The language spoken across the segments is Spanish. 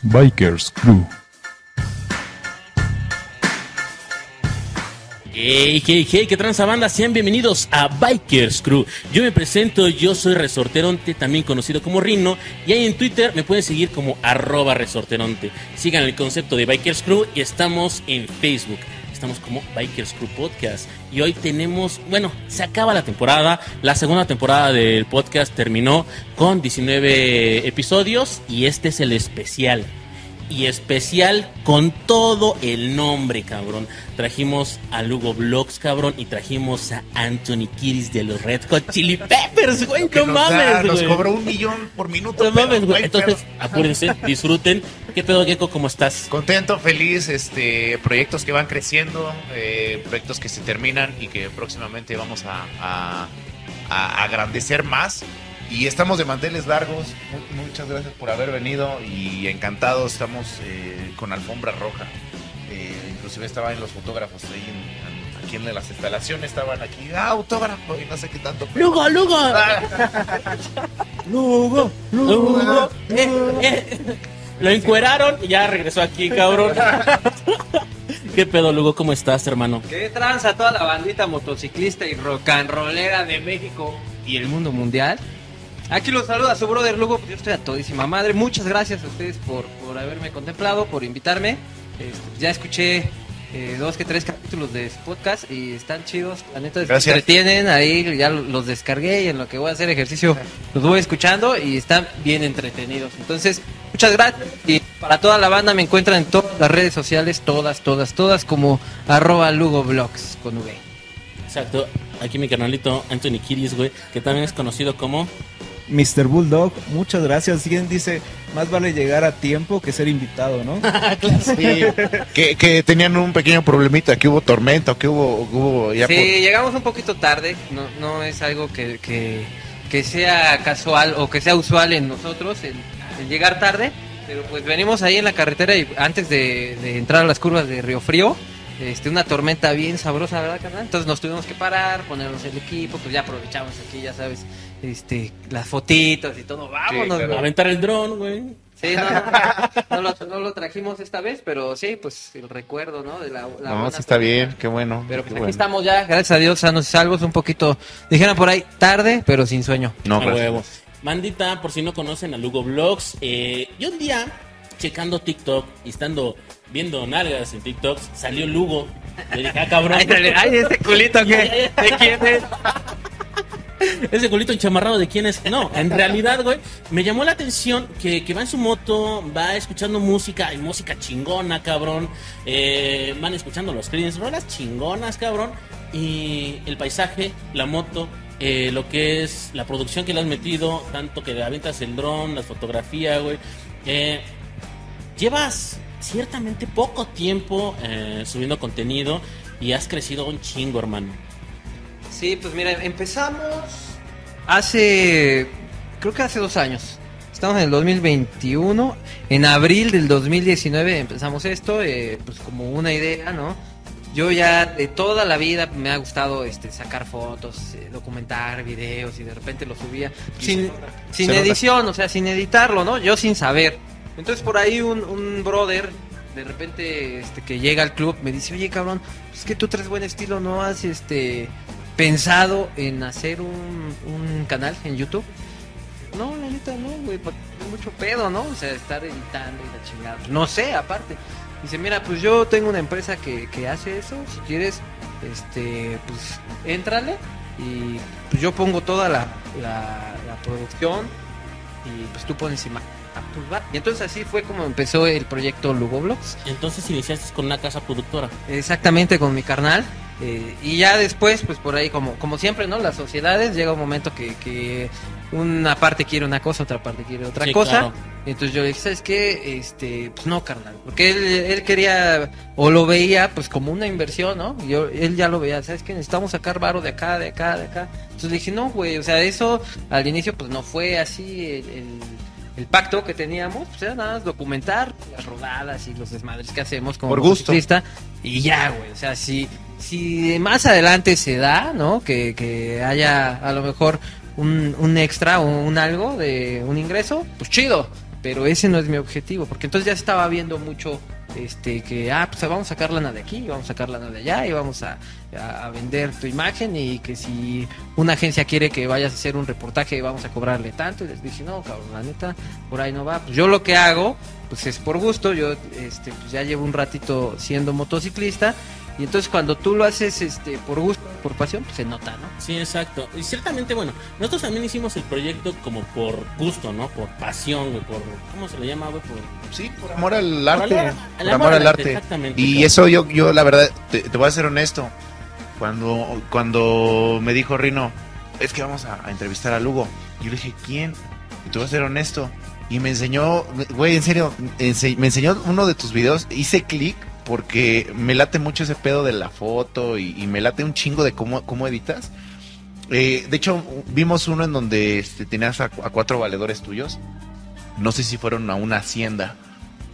Bikers Crew. Hey, hey, hey, qué transa banda, sean bienvenidos a Bikers Crew. Yo me presento, yo soy Resorteronte, también conocido como Rino, y ahí en Twitter me pueden seguir como arroba Resorteronte. Sigan el concepto de Bikers Crew y estamos en Facebook. Estamos como Bikers Crew Podcast. Y hoy tenemos, bueno, se acaba la temporada. La segunda temporada del podcast terminó con 19 episodios y este es el especial y especial con todo el nombre, cabrón. Trajimos a Lugo Vlogs, cabrón, y trajimos a Anthony Kiris de los Red Hot Chili Peppers, güey. No nos da- mames, Nos güey. cobró un millón por minuto. No pero, mames, güey. güey, Entonces, pero- apúrense, disfruten. ¿Qué pedo, Gecko? ¿Cómo estás? Contento, feliz, este, proyectos que van creciendo, eh, proyectos que se terminan y que próximamente vamos a, a, a agrandecer más. Y estamos de manteles largos. Mu- Muchas gracias por haber venido y encantados. Estamos eh, con alfombra roja. Eh, inclusive estaban los fotógrafos ahí en- en- aquí en las instalaciones. Estaban aquí, ah, autógrafo y no sé qué tanto. pero- Lugo, Lugo. Lugo, Lugo. Eh, eh. Lo encueraron y ya regresó aquí, cabrón. ¿Qué pedo, Lugo? ¿Cómo estás, hermano? ¿Qué tranza toda la bandita motociclista y rock and rollera de México y el mundo mundial? Aquí los saluda su brother Lugo, pues yo estoy a todísima madre. Muchas gracias a ustedes por, por haberme contemplado, por invitarme. Este, ya escuché eh, dos que tres capítulos de su podcast y están chidos. La neta, se entretienen. Ahí ya los descargué y en lo que voy a hacer ejercicio los voy escuchando y están bien entretenidos. Entonces, muchas gracias. Y para toda la banda me encuentran en todas las redes sociales, todas, todas, todas, como arroba Lugo con V. Exacto. Aquí mi carnalito Anthony Kiris, güey, que también es conocido como... Mr. Bulldog, muchas gracias. Quien dice, más vale llegar a tiempo que ser invitado, ¿no? Sí, que, que tenían un pequeño problemita, que hubo tormenta, que hubo, hubo ya Sí, por- llegamos un poquito tarde, no, no es algo que, que, que sea casual o que sea usual en nosotros el, el llegar tarde, pero pues venimos ahí en la carretera y antes de, de entrar a las curvas de Río Frío, este, una tormenta bien sabrosa, ¿verdad, carnal? Entonces nos tuvimos que parar, ponernos el equipo, pues ya aprovechamos aquí, ya sabes, este, las fotitos y todo, vámonos, claro. güey. Aventar el dron, güey. Sí, no, no, no lo, no lo trajimos esta vez, pero sí, pues el recuerdo, ¿no? De la, la No, sí está bien, qué bueno. Pero qué pues aquí bueno. estamos ya, gracias a Dios, sanos y salvos, un poquito, dijeron por ahí, tarde, pero sin sueño. No, gracias. huevo. Mandita, por si no conocen a Lugo Vlogs, eh, y un día, checando TikTok y estando viendo nalgas en TikTok, salió Lugo. Le dije, ah, cabrón. Ay, dale, ay, ese culito que, ¿de quién es? Ese culito enchamarrado de quién es. No, en realidad, güey, me llamó la atención que, que va en su moto, va escuchando música, hay música chingona, cabrón. Eh, van escuchando los Creedence, rolas chingonas, cabrón. Y el paisaje, la moto, eh, lo que es la producción que le has metido, tanto que aventas el dron, la fotografía, güey. Eh, llevas ciertamente poco tiempo eh, subiendo contenido y has crecido un chingo, hermano. Sí, pues mira, empezamos hace, creo que hace dos años. Estamos en el 2021. En abril del 2019 empezamos esto, eh, pues como una idea, ¿no? Yo ya de toda la vida me ha gustado este, sacar fotos, eh, documentar videos y de repente lo subía sin, sin edición, o sea, sin editarlo, ¿no? Yo sin saber. Entonces por ahí un, un brother de repente este, que llega al club me dice, oye cabrón, es que tú traes buen estilo, ¿no has este pensado en hacer un, un canal en YouTube? No, la neta no, güey, mucho pedo, ¿no? O sea, estar editando y la chingada. No sé, aparte. Dice, mira, pues yo tengo una empresa que, que hace eso, si quieres, este, pues, éntrale y pues yo pongo toda la, la, la producción y pues tú pones imagen. Ah, pues. Y entonces así fue como empezó el proyecto Lugo Vlogs. Entonces iniciaste con una casa productora. Exactamente con mi carnal. Eh, y ya después, pues por ahí, como, como siempre, ¿no? Las sociedades llega un momento que, que una parte quiere una cosa, otra parte quiere otra Sí, cosa. claro. Entonces yo le dije, ¿sabes qué? Este, pues no, carnal. Porque él, él quería, o lo veía, pues como una inversión, ¿no? Yo, él ya lo veía, ¿sabes qué? Necesitamos sacar varo de acá, de acá, de acá. Entonces le dije, no, güey, o sea, eso al inicio, pues no fue así el, el- el pacto que teníamos, pues era nada más documentar las rodadas y los desmadres que hacemos como Por gusto. y ya, güey, o sea, si, si más adelante se da, ¿no? Que, que haya a lo mejor un, un extra o un algo de un ingreso, pues chido. pero ese no es mi objetivo, porque entonces ya estaba viendo mucho este que ah pues vamos a sacar lana de aquí vamos a sacar lana de allá y vamos a, a- vender tu imagen y que si una agencia quiere que vayas a hacer un reportaje vamos a cobrarle tanto y les dije no cabrón la neta por ahí no va pues yo lo que hago pues es por gusto yo este pues ya llevo un ratito siendo motociclista y entonces cuando tú lo haces este por gusto por pasión pues se nota no Sí, exacto. Y ciertamente, bueno, nosotros también hicimos el proyecto como por gusto, ¿no? Por pasión, güey, por... ¿Cómo se le llama, güey? Por... Sí, por amor al arte. Por amor- Por amor al arte. exactamente, Y eso yo, yo la verdad, te, te voy a ser honesto. Cuando, cuando me dijo Rino, es que vamos a, a entrevistar a Lugo. Yo le dije, ¿quién? Y te voy a ser honesto. Y me enseñó, güey, en serio, ense- me enseñó uno de tus videos. Hice clic porque me late mucho ese pedo de la foto y, y me late un chingo de cómo, cómo editas. Eh, de hecho, vimos uno en donde este, tenías a, a cuatro valedores tuyos. No sé si fueron a una hacienda.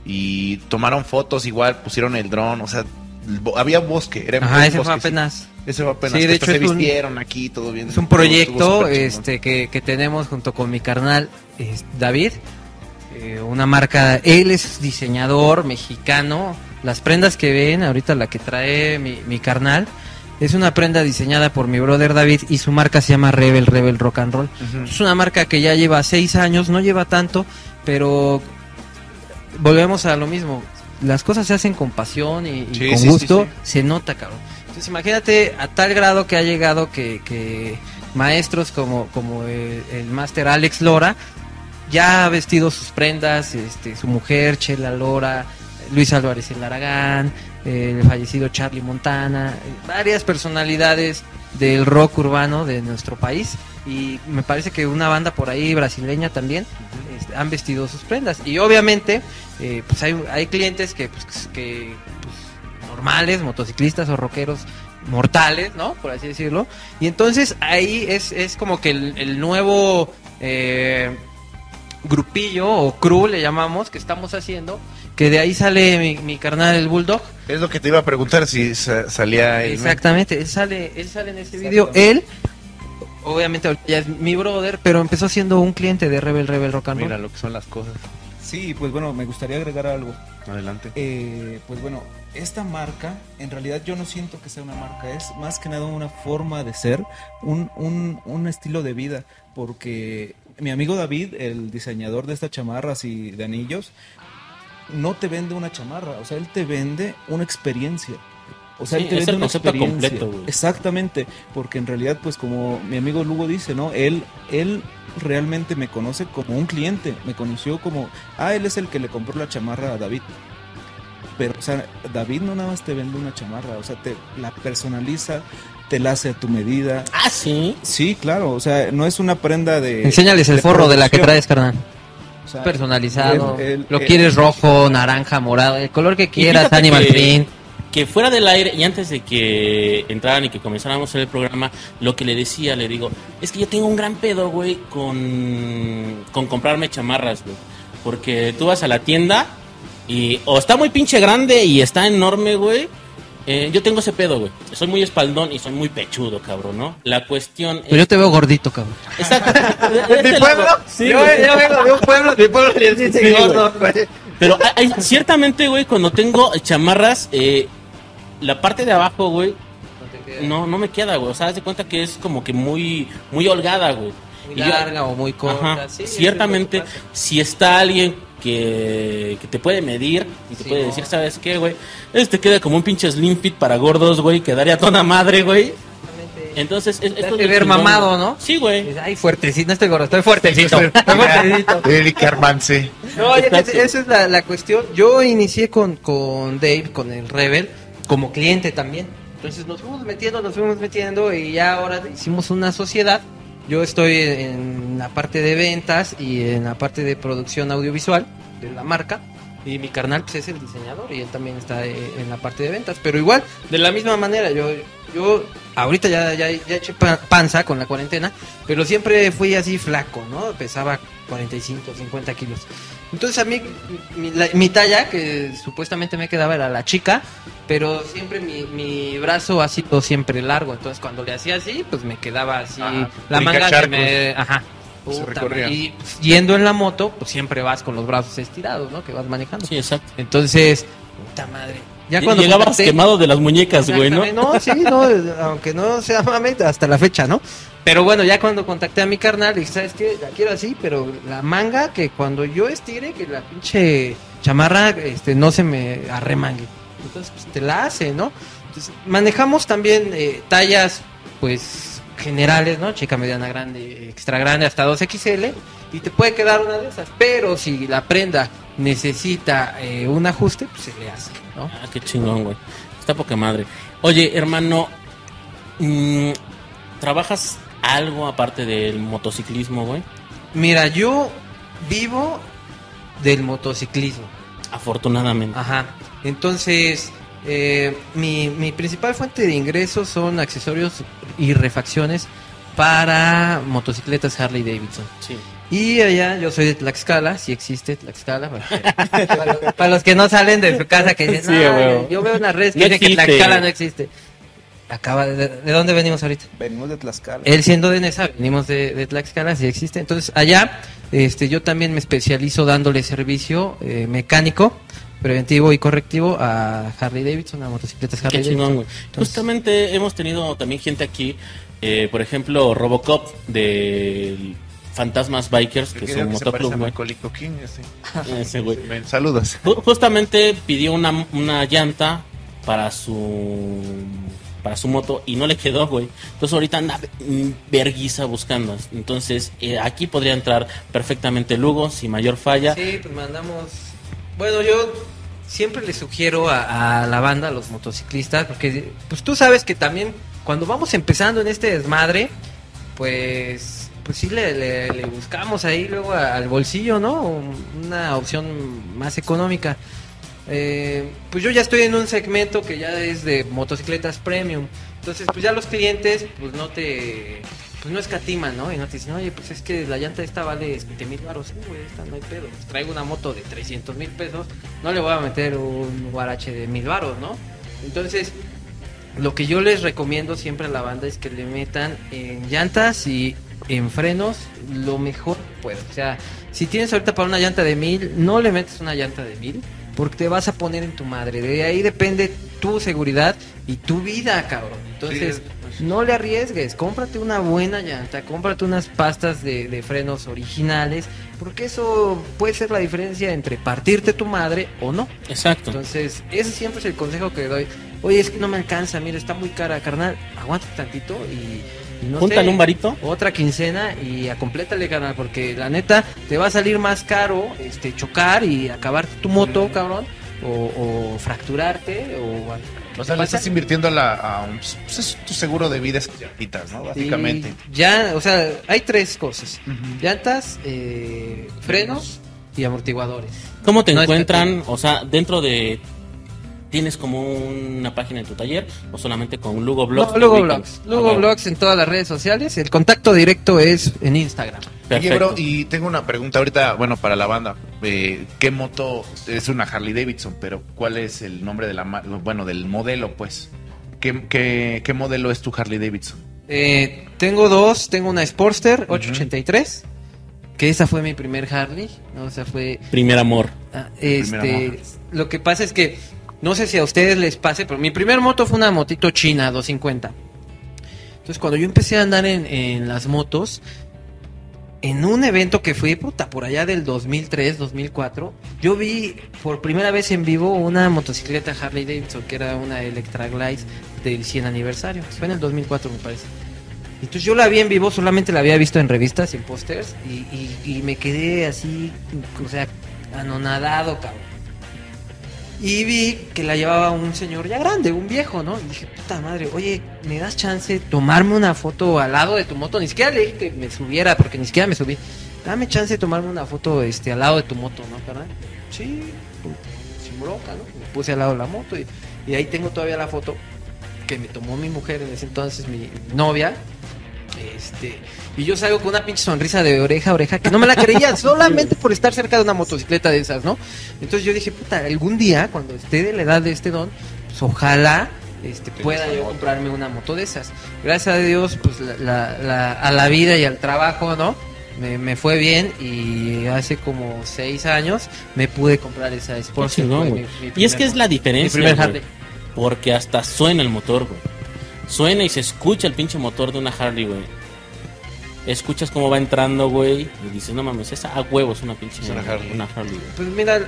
Y tomaron fotos igual, pusieron el dron, o sea, había bosque. Era ajá ese fue bosquecito. apenas Ese fue apenas. Sí, de hecho se es un- vistieron aquí, todo bien. Es un proyecto este que, que tenemos junto con mi carnal es David, eh, una marca, él es diseñador mexicano, las prendas que ven, ahorita la que trae mi, mi carnal, es una prenda diseñada por mi brother David y su marca se llama Rebel, Rebel Rock and Roll. Es una marca que ya lleva seis años, no lleva tanto, pero volvemos a lo mismo. Las cosas se hacen con pasión y, y Sí, con sí, gusto, sí. se nota, cabrón. Entonces imagínate a tal grado que ha llegado que, que maestros como, como el, el máster Alex Lora ya ha vestido sus prendas, este, su mujer, Chela Lora, Luis Álvarez el Aragán, el fallecido Charlie Montana, varias personalidades del rock urbano de nuestro país. Y me parece que una banda por ahí brasileña también este, han vestido sus prendas. Y obviamente eh, pues hay, hay clientes que pues, que pues, normales motociclistas o rockeros mortales no por así decirlo. Y entonces ahí es, es como que el, el nuevo eh, grupillo o crew le llamamos que estamos haciendo que de ahí sale mi, mi carnal el bulldog Es lo que te iba a preguntar si sa- salía. Exactamente, él sale, él sale en este video. Él, obviamente, ya es mi brother, pero empezó siendo un cliente de Rebel Rebel Rock and Roll. Mira lo que son las cosas. Sí, pues bueno, me gustaría agregar algo. Adelante. Eh, pues bueno, esta marca, en realidad yo no siento que sea una marca, es más que nada una forma de ser, un, un, un estilo de vida, porque mi amigo David, el diseñador de estas chamarras y de anillos, no te vende una chamarra, o sea, él te vende una experiencia. O sea, Sí, él te es vende el una concepto experiencia. completo, güey. Exactamente, porque en realidad, pues como mi amigo Lugo dice, ¿no? Él, él realmente me conoce como un cliente, me conoció como, ah, él es el que le compró la chamarra a David. Pero, o sea, David no nada más te vende una chamarra, o sea, te la personaliza, te la hace a tu medida. Ah, sí. Sí, claro, o sea, no es una prenda de... Enséñales el de forro de la que traes, carnal. O sea, Personalizado. Lo quieres rojo, naranja, morado, el color que quieras, animal que- print. Que fuera del aire y antes de que entraran y que comenzáramos el programa, lo que le decía, le digo, es que yo tengo un gran pedo, güey, con, con comprarme chamarras, güey. Porque tú vas a la tienda y o está muy pinche grande y está enorme, güey. Eh, yo tengo ese pedo, güey. Soy muy espaldón y soy muy pechudo, cabrón, ¿no? La cuestión Pero yo te veo gordito, cabrón. Exacto. ¿Mi pueblo? Sí, yo, güey. yo vengo de un pueblo, mi pueblo dice Sí, gordo, güey. Pero hay- ciertamente, güey, cuando tengo chamarras, eh, la parte de abajo, güey, no, no me queda, güey. O sea, haz de cuenta que es como que muy, muy holgada, güey. Muy Y yo- larga o muy corta. Ajá, sí, ciertamente, si está alguien que, que te puede medir y te Sí, puede no. decir, ¿sabes qué, güey? Este queda como un pinche slim fit para gordos, güey, quedaría toda madre, güey. Entonces, es, Te esto es ver mamado. ¿no? Sí, güey. Ay, fuertecito, no estoy gordo, estoy fuertecito. Estoy fuertecito. Eric Armance. No, esa es, Exacto. esa es la, la cuestión. Yo inicié con, con Dave, con el Rebel, como cliente también. Entonces nos fuimos metiendo, nos fuimos metiendo y ya ahora hicimos una sociedad. Yo estoy en, la parte de ventas y en la parte de producción audiovisual de la marca. Y mi carnal pues, es el diseñador y él también está eh, en la parte de ventas. Pero igual, de la misma manera, yo, yo ahorita ya, ya, ya eché pa- panza con la cuarentena, pero siempre fui así flaco, ¿no? Pesaba 45, 50 kilos. Entonces a mí, mi, la- mi talla, que supuestamente me quedaba, era la chica, pero siempre mi, mi brazo ha sido siempre largo. Entonces cuando le hacía así, pues me quedaba así, Ajá, la manga se me... Ajá. Se Puta. Y pues, yendo en la moto, pues siempre vas con los brazos estirados, ¿no? Que vas manejando. Sí, exacto. Entonces, puta madre. Ya Y- cuando Llegabas quemado de las muñecas, güey, ¿no? No, sí, no, aunque no sea mame, hasta la fecha, ¿no? Pero bueno, ya cuando contacté a mi carnal, dije, ¿sabes qué? La quiero así, pero la manga, que cuando yo estire, que la pinche chamarra este, no se me arremangue. Entonces, pues te la hace, ¿no? Entonces, manejamos también eh, tallas, pues, generales, ¿no? Chica, mediana, grande, extra grande, hasta 2XL. Y te puede quedar una de esas. Pero si la prenda necesita eh, un ajuste, pues se le hace, ¿no? Ah, qué chingón, güey. Está poca madre. Oye, hermano, mm, ¿trabajas algo aparte del motociclismo, güey? Mira, yo vivo del motociclismo. Afortunadamente. Ajá. Entonces, eh, mi, mi principal fuente de ingresos son accesorios y refacciones para motocicletas Harley Davidson. Sí. Y allá yo soy de Tlaxcala, si existe Tlaxcala. Para, para- para los que no salen de su casa que dicen, Sí, "Ah, huevo. yo veo una red que No dice que. Tlaxcala no existe. Acaba de, ¿De dónde venimos ahorita? Venimos de Tlaxcala. Él siendo de Nesa, venimos de, de Tlaxcala, si existe. Entonces, allá, este, yo también me especializo dándole servicio eh, mecánico, preventivo y correctivo a Harley Davidson, a motocicletas Harley Qué Davidson. Entonces- Justamente hemos tenido también gente aquí, eh, por ejemplo, Robocop de Fantasmas Bikers, que es un motoclub, ese. Ese güey. Ven, Saludos. Ju- Justamente pidió una, una llanta para su para su moto y no le quedó, güey. Entonces ahorita anda verguiza buscando. Entonces eh, aquí podría entrar perfectamente Lugo sin mayor falla. Sí, pues mandamos. Bueno, yo siempre le sugiero a, la banda, a los motociclistas, porque pues tú sabes que también cuando vamos empezando en este desmadre, pues pues sí le, le- buscamos ahí luego al bolsillo, ¿no? Una opción más económica. Eh, pues yo ya estoy en un segmento que ya es de motocicletas premium. Entonces, pues ya los clientes, pues no te. Pues no escatiman, ¿no? Y no te dicen, oye, pues es que la llanta esta vale 20 mil baros. Sí, güey, esta no hay pedo. Pues traigo una moto de 300 mil pesos. No le voy a meter un guarache de mil baros, ¿no? Entonces, lo que yo les recomiendo siempre a la banda es que le metan en llantas y en frenos lo mejor que. O sea, si tienes ahorita para una llanta de mil, no le metes una llanta de mil porque te vas a poner en tu madre. De ahí depende tu seguridad y tu vida, cabrón. Entonces, Sí, pues. no le arriesgues. Cómprate una buena llanta, cómprate unas pastas de, de frenos originales, porque eso puede ser la diferencia entre partirte tu madre o no. Exacto. Entonces, ese siempre es el consejo que doy. Oye, es que no me alcanza, mira, está muy cara, carnal. Aguántate tantito y, y no Júntale sé, un varito. otra quincena y acomplétale, carnal, porque la neta te va a salir más caro este chocar y acabarte tu moto, cabrón, o, o fracturarte o O sea, le estás invirtiendo a, la, a un, pues es tu seguro de vida, esas llantitas, ¿no? Básicamente. Y ya, o sea, hay tres cosas: llantas, eh, frenos y amortiguadores. ¿Cómo te No es encuentran? O sea, dentro de... ¿Tienes como una página en tu taller o solamente con Lugo Blogs? No, Lugo? Blogs. Lugo Ah. Blogs en todas las redes sociales. El contacto directo es en Instagram. Oye, Perfecto. bro, y tengo una pregunta ahorita, bueno, para la banda. Eh, ¿Qué moto es una Harley Davidson? Pero ¿cuál es el nombre de la bueno, del modelo, pues? ¿Qué, qué, qué modelo es tu Harley Davidson? Eh, tengo dos. Tengo una Sportster 883. Que esa fue mi primer Harley. ¿no? O sea, fue. Primer amor. ah, primer amor. este, lo que pasa es que. No sé si a ustedes les pase, pero mi primer moto fue una motito china 250. Entonces, cuando yo empecé a andar en, en las motos, en un evento que fui, puta, por allá del 2003, 2004, yo vi por primera vez en vivo una motocicleta Harley Davidson, que era una Electra Glide del 100 aniversario. Fue en el 2004, me parece. Entonces yo la vi en vivo, solamente la había visto en revistas y en pósters, y, y- y me quedé así, o sea, anonadado, cabrón. Y vi que la llevaba un señor ya grande, un viejo, ¿no? Y dije, puta madre, oye, ¿me das chance de tomarme una foto al lado de tu moto? Ni siquiera le dije que me subiera, porque ni siquiera me subí. Dame chance de tomarme una foto este, al lado de tu moto, ¿no, carnal? Sí, pues, sin bronca, ¿no? Me puse al lado de la moto y, y ahí tengo todavía la foto que me tomó mi mujer en ese entonces, mi novia. Este, y yo salgo con una pinche sonrisa de oreja a oreja que no me la creía solamente por estar cerca de una motocicleta de esas, ¿no? Entonces yo dije, puta, algún día, cuando esté de la edad de este don, pues ojalá este, pueda yo comprarme una moto de esas. Gracias a Dios, pues la, la- la- a la vida y al trabajo, ¿no? me, me fue bien y hace como seis años me pude comprar esa Sportster. mi Y es que es la diferencia. Porque hasta suena el motor, güey. Suena y se escucha el pinche motor de una Harley, güey. Escuchas cómo va entrando, güey. Y dices, no mames, esa a huevos una pinche Es una Harley. Una Harley, güey. Pues mira,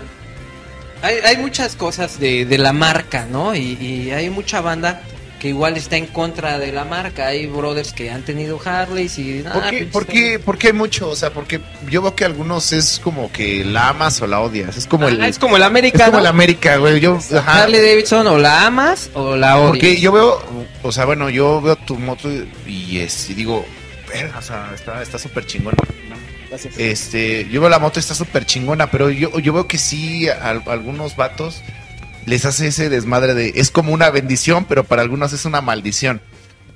hay, hay muchas cosas de, de la marca, ¿no? Y, y hay mucha banda que igual está en contra de la marca. Hay brothers que han tenido Harleys y... ¿Por, ah, qué, por, qué, por qué hay mucho? O sea, porque yo veo que algunos es como que la amas o la odias. Es como Ah, el. es como el es América, como ¿no? el América, güey. Yo, ajá. Harley Davidson o la amas o la odias. Porque yo veo, o sea, bueno, yo veo tu moto y, es, y digo, verga, o sea, está está súper chingona. Este, yo veo la moto, está súper chingona, pero yo, yo veo que sí, a, a algunos vatos les hace ese desmadre de, es como una bendición, pero para algunos es una maldición.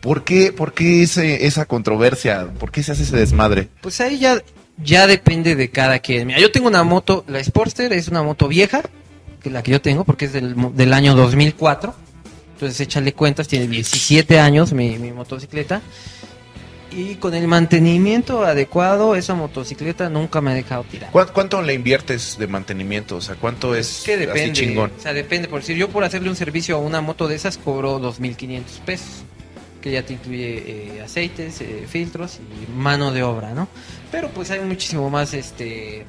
¿Por qué, por qué ese, esa controversia? ¿Por qué se hace ese desmadre? Pues ahí ya, ya depende de cada quien. Mira, yo tengo una moto, la Sportster es una moto vieja, que la que yo tengo, porque es del, del año 2004. Entonces échale cuentas, tiene 17 años mi, mi motocicleta. Y con el mantenimiento adecuado, esa motocicleta nunca me ha dejado tirar. ¿Cuán- ¿Cuánto le inviertes de mantenimiento? O sea, ¿cuánto es que así depende. chingón? O sea, depende. Por decir, yo por hacerle un servicio a una moto de esas cobro 2.500 pesos. Que ya te incluye eh, aceites, eh, filtros y mano de obra, ¿no? Pero pues hay muchísimo más este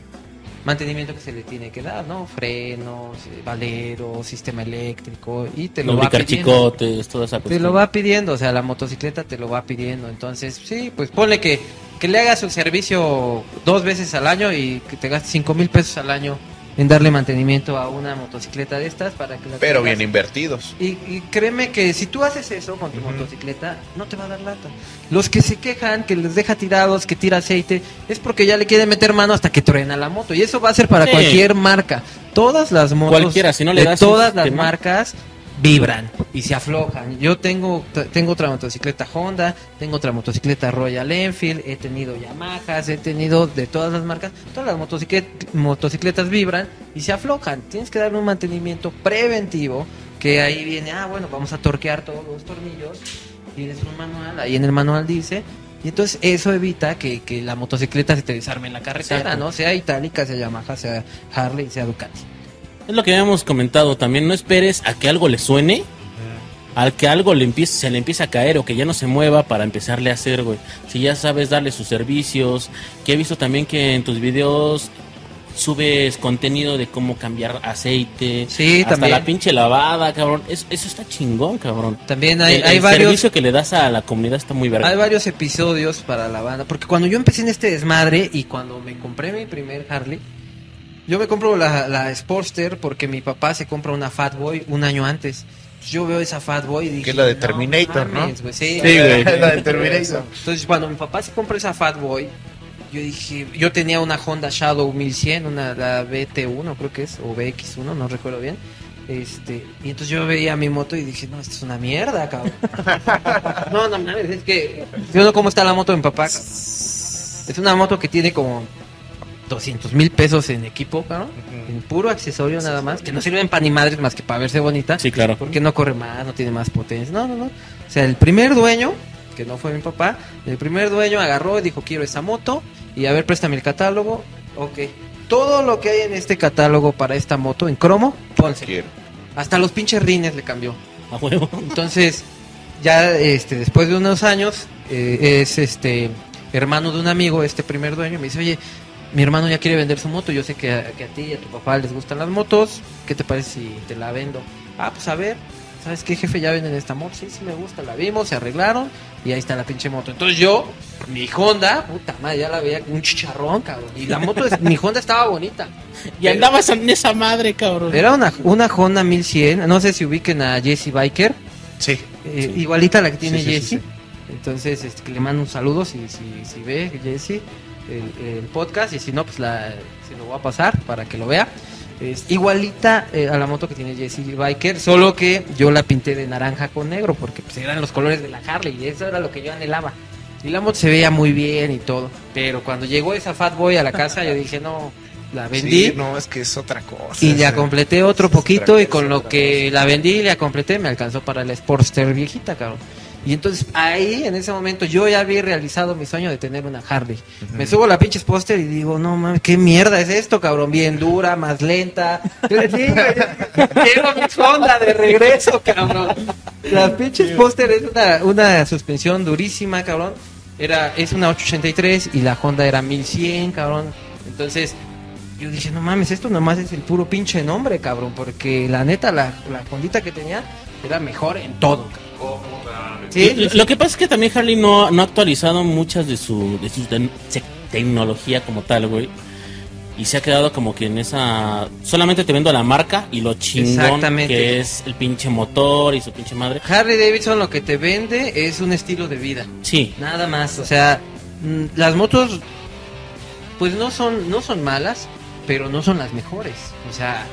mantenimiento que se le tiene que dar, ¿no? Frenos, eh, valeros, sistema eléctrico y te lo va pidiendo. chicotes, toda esa Te lo va pidiendo, o sea, la motocicleta te lo va pidiendo. Entonces, sí, pues ponle que, que le hagas un servicio dos veces al año y que te gastes cinco mil pesos al año en darle mantenimiento a una motocicleta de estas para que la Pero tengas. bien invertidos. Y, y créeme que si tú haces eso con tu motocicleta, no te va a dar lata. Los que se quejan, que les deja tirados, que tira aceite, es porque ya le quieren meter mano hasta que truena la moto. Y eso va a ser para Sí. cualquier marca. Todas las motos Cualquiera, si no le de das todas las sistema. marcas vibran y se aflojan. Yo tengo tengo otra motocicleta Honda, tengo otra motocicleta Royal Enfield, he tenido Yamahas, he tenido de todas las marcas. Todas las motociclet- motocicletas vibran y se aflojan. Tienes que darle un mantenimiento preventivo que ahí viene, ah, bueno, vamos a torquear todos los tornillos. Tienes un manual, ahí en el manual dice. Y entonces eso evita que, que la motocicleta se te desarme en la carretera, Exacto. ¿no? Sea Itálica, sea Yamaha, sea Harley, sea Ducati. Es lo que habíamos comentado también. No esperes a que algo le suene, al que algo le empiece, se le empiece a caer o que ya no se mueva para empezarle a hacer, güey. Si ya sabes darle sus servicios, que he visto también que en tus videos subes contenido de cómo cambiar aceite, Sí, hasta también. la pinche lavada, cabrón. Eso, eso está chingón, cabrón. También hay, el, hay el varios servicio que le das a la comunidad está muy verga. Hay varios episodios para la banda, porque cuando yo empecé en este desmadre y cuando me compré mi primer Harley, yo me compro la, la Sportster porque mi papá se compra una Fatboy un año antes. Yo veo esa Fatboy y dije... Que es la de "No Terminator, ¿no?" mames, sí, Sí, güey. La de Terminator. Entonces cuando mi papá se compra esa Fatboy, yo dije, yo tenía una Honda Shadow 1100, una la BT1 creo que es, o BX1, no recuerdo bien. Este, y entonces yo veía mi moto y dije, no, esto es una mierda, cabrón. no, no mames, es que yo no cómo está la moto de mi papá. cabrón. Es una moto que tiene como 200 mil pesos en equipo, cabrón. En puro accesorio nada más, que no sirven para ni madres más que para verse bonita. Sí, claro. Porque no corre más, no tiene más potencia. No, no, no. O sea, el primer dueño, que no fue mi papá, el primer dueño agarró y dijo, quiero esa moto. Y a ver, préstame el catálogo. Ok. Todo lo que hay en este catálogo para esta moto en cromo, ponse. Quiero. Hasta los pinches rines le cambió. A huevo. Entonces, ya este, después de unos años, eh, es este hermano de un amigo, este primer dueño, me dice, oye, mi hermano ya quiere vender su moto, yo sé que a, que a ti y a tu papá les gustan las motos, ¿qué te parece si te la vendo? Ah, pues a ver, ¿sabes qué jefe? Ya venden esta moto, sí, sí me gusta, la vimos, se arreglaron y ahí está la pinche moto. Entonces yo, mi Honda, puta madre, ya la veía como un chicharrón, cabrón. Y la moto, es- mi Honda estaba bonita. Y andabas en esa madre, cabrón. Era una, una Honda 1100, no sé si ubiquen a Jesse Biker. Sí. Eh, Igualita a la que tiene Sí, sí, sí, Jesse. sí. Entonces, este, que le mando un saludo si, si, si ve Jesse el, el podcast y si no, pues la, se lo voy a pasar para que lo vea. Es igualita eh, a la moto que tiene Jesse Biker, solo que yo la pinté de naranja con negro porque pues, eran los colores de la Harley y eso era lo que yo anhelaba. Y la moto se veía muy bien y todo, pero cuando llegó esa Fat Boy a la casa yo dije, no, la vendí Sí, no, es que es otra cosa. y esa. completé otro poquito y con lo que la vendí y la completé me alcanzó para la Sportster viejita, cabrón. Y entonces ahí, en ese momento, yo ya había realizado mi sueño de tener una Harley. Me subo la pinche Sportster y digo, no mames, ¿qué mierda es esto, cabrón? Bien dura, más lenta. Güey, Llego mi Honda de regreso, cabrón. La pinche Sportster es una, una suspensión durísima, cabrón. Era, es una 883 y la Honda era 1100, cabrón. Entonces, yo dije, no mames, esto nomás es el puro pinche nombre, cabrón, porque la neta, la, la Hondita que tenía era mejor en todo. Sí, Lo, que pasa es que también Harley no, no ha actualizado muchas de su, de su te- se- tecnología como tal, güey. Y se ha quedado como que en esa... Solamente te vendo la marca y lo chingón que es el pinche motor y su pinche madre. Harley Davidson lo que te vende es un estilo de vida, Sí, nada más. O sea, mm, las motos, pues no son, no son malas, pero no son las mejores. O sea,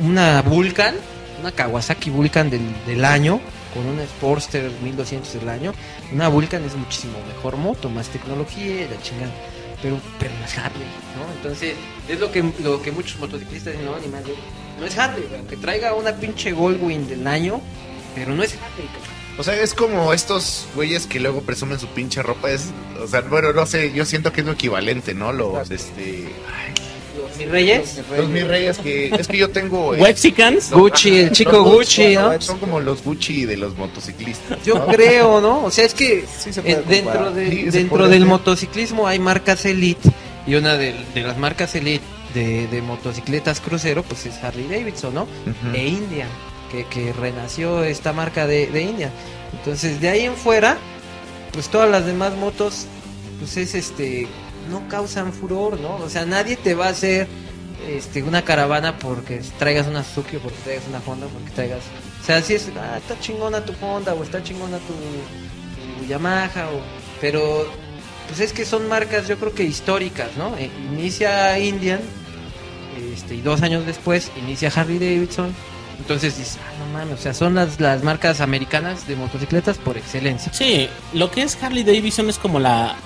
una Vulcan, una Kawasaki Vulcan del, del año, con una Sportster 1200 del año, una Vulcan es muchísimo mejor moto, más tecnología y la chingada. Pero, pero no es Harley, ¿no? Entonces, es lo que, lo que muchos motociclistas dicen, no, ni madre, no es Harley, aunque traiga una pinche Goldwing del año, pero no es Harley, cabrón. O sea, es como estos güeyes que luego presumen su pinche ropa. Es, o sea, bueno, no sé, yo siento que es lo equivalente, ¿no? Los, este. ay, Los mis reyes, los mis reyes que. Es que yo tengo. eh, Wexicans. Gucci, el chico los Gucci, ¿no? Son como los Gucci de los motociclistas. Yo creo, ¿no? O sea, es que Sí se puede eh, dentro, de, Sí, se dentro del hacer. motociclismo hay marcas Elite y una de, de las marcas Elite de, de motocicletas crucero pues es Harley Davidson, ¿no? Ujú. E Indian, que, que renació esta marca de, de Indian. Entonces, de ahí en fuera, pues todas las demás motos, pues es este, no causan furor, ¿no? O sea, nadie te va a hacer este, una caravana porque traigas una Suzuki o porque traigas una Honda, porque traigas... O sea, si es, ah, está chingona tu Honda o está chingona tu, Yamaha, o, pero pues es que son marcas yo creo que históricas, ¿no? Eh, inicia Indian este, y dos años después inicia Harley Davidson. Entonces dices, ah, no mames, o sea, son las, las marcas americanas de motocicletas por excelencia. Sí, lo que es Harley Davidson es como la,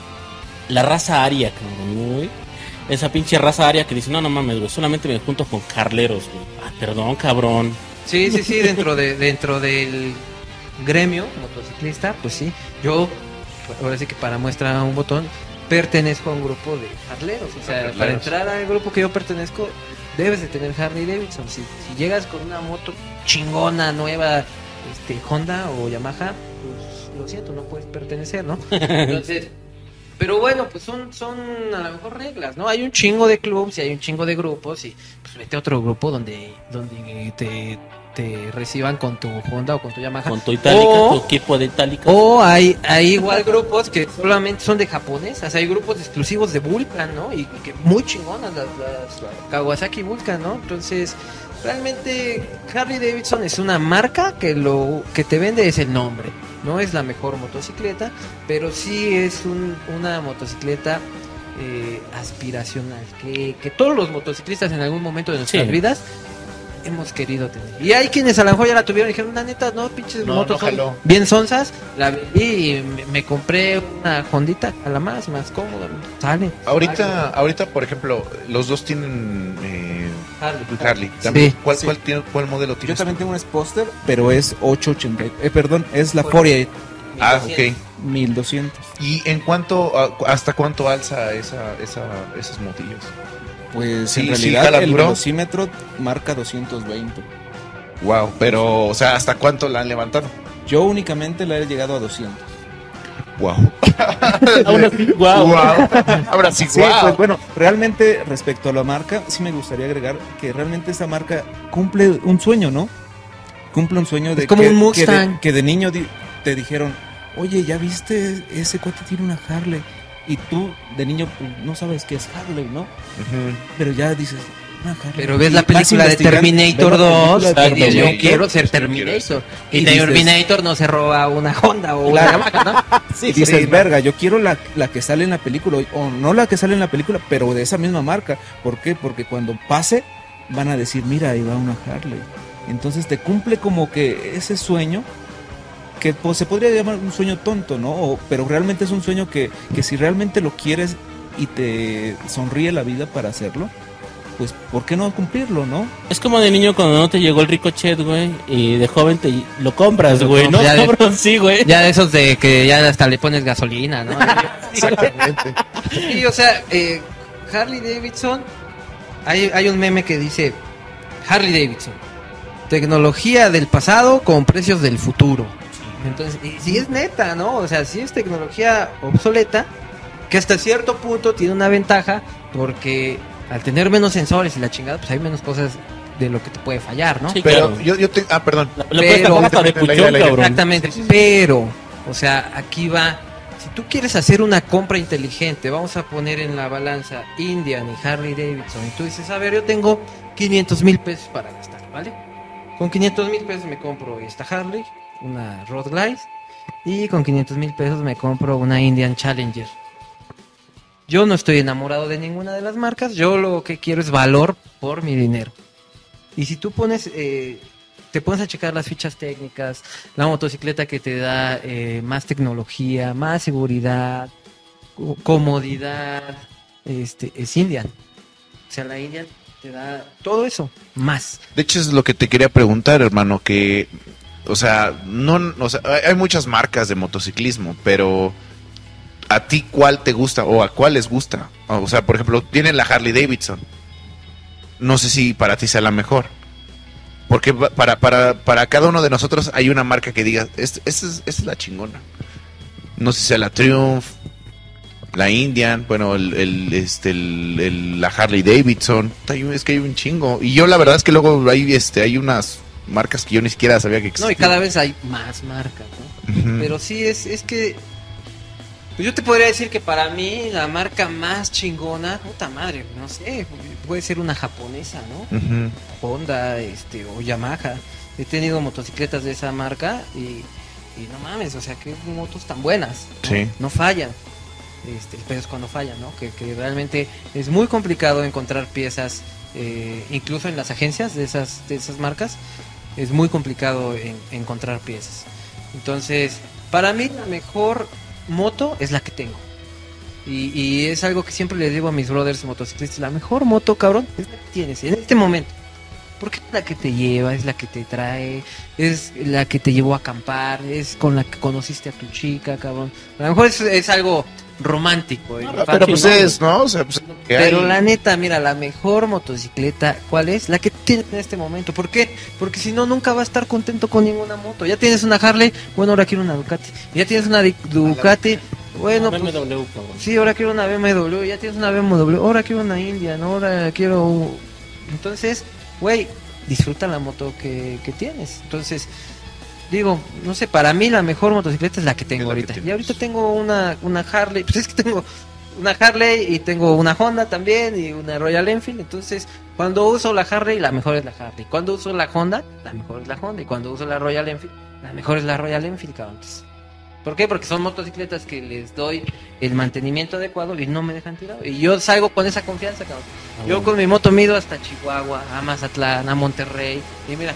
la raza aria, cabrón, güey. Esa pinche raza aria que dice, no, no mames, güey, solamente me junto con carleros, güey. Ah, perdón, cabrón. Sí, sí, sí, dentro de dentro del gremio motociclista, pues sí. Yo, ahora sí que para muestra un botón, pertenezco a un grupo de harleros. O sea, para entrar al grupo que yo pertenezco, debes de tener Harley Davidson. Si, si llegas con una moto chingona, nueva, este, Honda o Yamaha, pues lo siento, no puedes pertenecer, ¿no? Entonces, pero bueno, pues son, son a lo mejor reglas, ¿no? Hay un chingo de clubs y hay un chingo de grupos y pues vete a otro grupo donde, donde te, te reciban con tu Honda o con tu Yamaha. Con tu itálica, O- tu equipo de itálica. o hay, hay igual grupos que solamente son de japonesas, hay grupos exclusivos de Vulcan, ¿no? Y, y que muy chingonas las, las Kawasaki Vulcan, ¿no? Entonces, realmente Harley Davidson es una marca que lo que te vende es el nombre. No es la mejor motocicleta, pero sí es un- una motocicleta eh, aspiracional, que, que todos los motociclistas en algún momento de nuestras Sí. vidas hemos querido tener. Y hay quienes a lo mejor ya la tuvieron y dijeron, la neta, no, pinches No, motos no son jaló. bien sonzas, la vendí y me, me compré una Hondita a la más, más cómoda, sale. Ahorita, ahorita, por ejemplo, los dos tienen eh, Harley. Harley. También. Sí. ¿Cuál, Sí. cuál, tiene- cuál modelo Yo tienes? también tengo un Sposter, pero es 880. Eh, perdón, es la 48 Ah, ok. 1200. ¿Y en cuánto, hasta cuánto alza esa, esa, esos motillos? Pues Sí, en realidad el velocímetro marca 220. Wow, pero, o sea, ¿hasta cuánto la han levantado? Yo únicamente la he llegado a 200. Wow. Aún así, guau. Ahora sí, Sí, wow. pues bueno, realmente respecto a la marca, sí me gustaría agregar que realmente esta marca cumple un sueño, ¿no? Cumple un sueño de Es como que, un que de- Mustang. Que de, niño di- te dijeron, oye, ¿ya viste? Ese cuate tiene una Harley. Y tú, de niño, pues, no sabes qué es Harley, ¿no? Pero ya dices. Pero ves la película de Terminator ves la 2 película de Exacto, y dices, yo quiero ser Terminator. Y, Y dices- Terminator no se roba una Honda o una. Yamaha, ¿no? Y dices, verga, yo quiero la, la que sale en la película, o no la que sale en la película, pero de esa misma marca. ¿Por qué? Porque cuando pase, van a decir, mira, ahí va una Harley. Entonces te cumple como que ese sueño, que pues, se podría llamar un sueño tonto, ¿no? O- pero realmente es un sueño que, que si realmente lo quieres y te sonríe la vida para hacerlo, pues, ¿por qué no cumplirlo, no? Es como de niño cuando no te llegó el ricochet, güey, y de joven te lo compras, Lo güey, ¿no? compras, ya de- Cabrón, sí, güey. Ya de esos de que ya hasta le pones gasolina, ¿no? Exactamente. Sí, o sea, eh, Harley Davidson, hay, hay un meme que dice, Harley Davidson, tecnología del pasado con precios del futuro. Entonces, y si es neta, ¿no? O sea, si es tecnología obsoleta, que hasta cierto punto tiene una ventaja, porque al tener menos sensores y la chingada, pues hay menos cosas de lo que te puede fallar, ¿no? Sí, Pero claro. yo, yo te... Ah, perdón. Puedes Pero- tapar hasta de puchón, cabrón. Exactamente, pero, o sea, aquí va, si tú quieres hacer una compra inteligente, vamos a poner en la balanza Indian y Harley Davidson, y tú dices, a ver, yo tengo 500 mil pesos para gastar, ¿vale? Con 500 mil pesos me compro esta Harley, una Road Glide, y con 500 mil pesos me compro una Indian Challenger. Yo no estoy enamorado de ninguna de las marcas, yo lo que quiero es valor por mi dinero. Y si tú pones, eh, te pones a checar las fichas técnicas, la motocicleta que te da eh, más tecnología, más seguridad, co- comodidad, este, es Indian. O sea, la Indian te da todo eso, más. De hecho, es lo que te quería preguntar, hermano, que, o sea, no, o sea, hay muchas marcas de motociclismo, pero ¿a ti cuál te gusta o a cuál les gusta? O sea, por ejemplo, tienen la Harley Davidson. No sé si para ti sea la mejor. Porque pa- para, para, para cada uno de nosotros hay una marca que diga, "Es- esta es, esta es la chingona. No sé si sea la Triumph, la Indian, bueno, el, el, este, el- el- la Harley Davidson. Hay un- Es que hay un chingo. Y yo la verdad es que luego hay, este, hay unas marcas que yo ni siquiera sabía que No, existían. y cada vez hay más marcas, ¿no? Pero sí, es, es que. Pues yo te podría decir que para mí la marca más chingona, puta madre, no sé, puede ser una japonesa, ¿no? Honda este, o Yamaha. He tenido motocicletas de esa marca y, y no mames, o sea, que motos tan buenas. ¿no? Sí. No fallan. Este, el pedo es cuando fallan, ¿no? Que, que realmente es muy complicado encontrar piezas, eh, incluso en las agencias de esas, de esas marcas, es muy complicado en- encontrar piezas. Entonces, para mí la mejor moto es la que tengo. Y, y es algo que siempre les digo a mis brothers motociclistas, la mejor moto, cabrón, es la que tienes en este momento. Porque es la que te lleva, es la que te trae, es la que te llevó a acampar, es con la que conociste a tu chica, cabrón. A lo mejor es, es algo romántico. ¿eh? No, Pero pues es, ¿no? O sea, pues, que Pero hay- la neta, mira, la mejor motocicleta, ¿cuál es? La que tienes en este momento. ¿Por qué? Porque si no, nunca va a estar contento con ninguna moto. Ya tienes una Harley, bueno, ahora quiero una Ducati. Ya tienes una Ducati, bueno, pues, BMW, cabrón. sí, ahora quiero una BMW. Ya tienes una BMW, ahora quiero una Indian, ahora quiero... Entonces, güey, disfruta la moto que, que tienes. Entonces, digo, no sé, para mí la mejor motocicleta es la que tengo la que ahorita. tienes. y ahorita tengo una, una Harley, pues es que tengo una Harley y tengo una Honda también y una Royal Enfield. Entonces, cuando uso la Harley, la mejor es la Harley. Cuando uso la Honda, la mejor es la Honda. Y cuando uso la Royal Enfield, la mejor es la Royal Enfield, cabrón. Entonces, ¿Por qué? Porque son motocicletas que les doy el mantenimiento adecuado y no me dejan tirado. Y yo salgo con esa confianza, cabrón. Yo con mi moto mido hasta Chihuahua, a Mazatlán, a Monterrey. Y mira,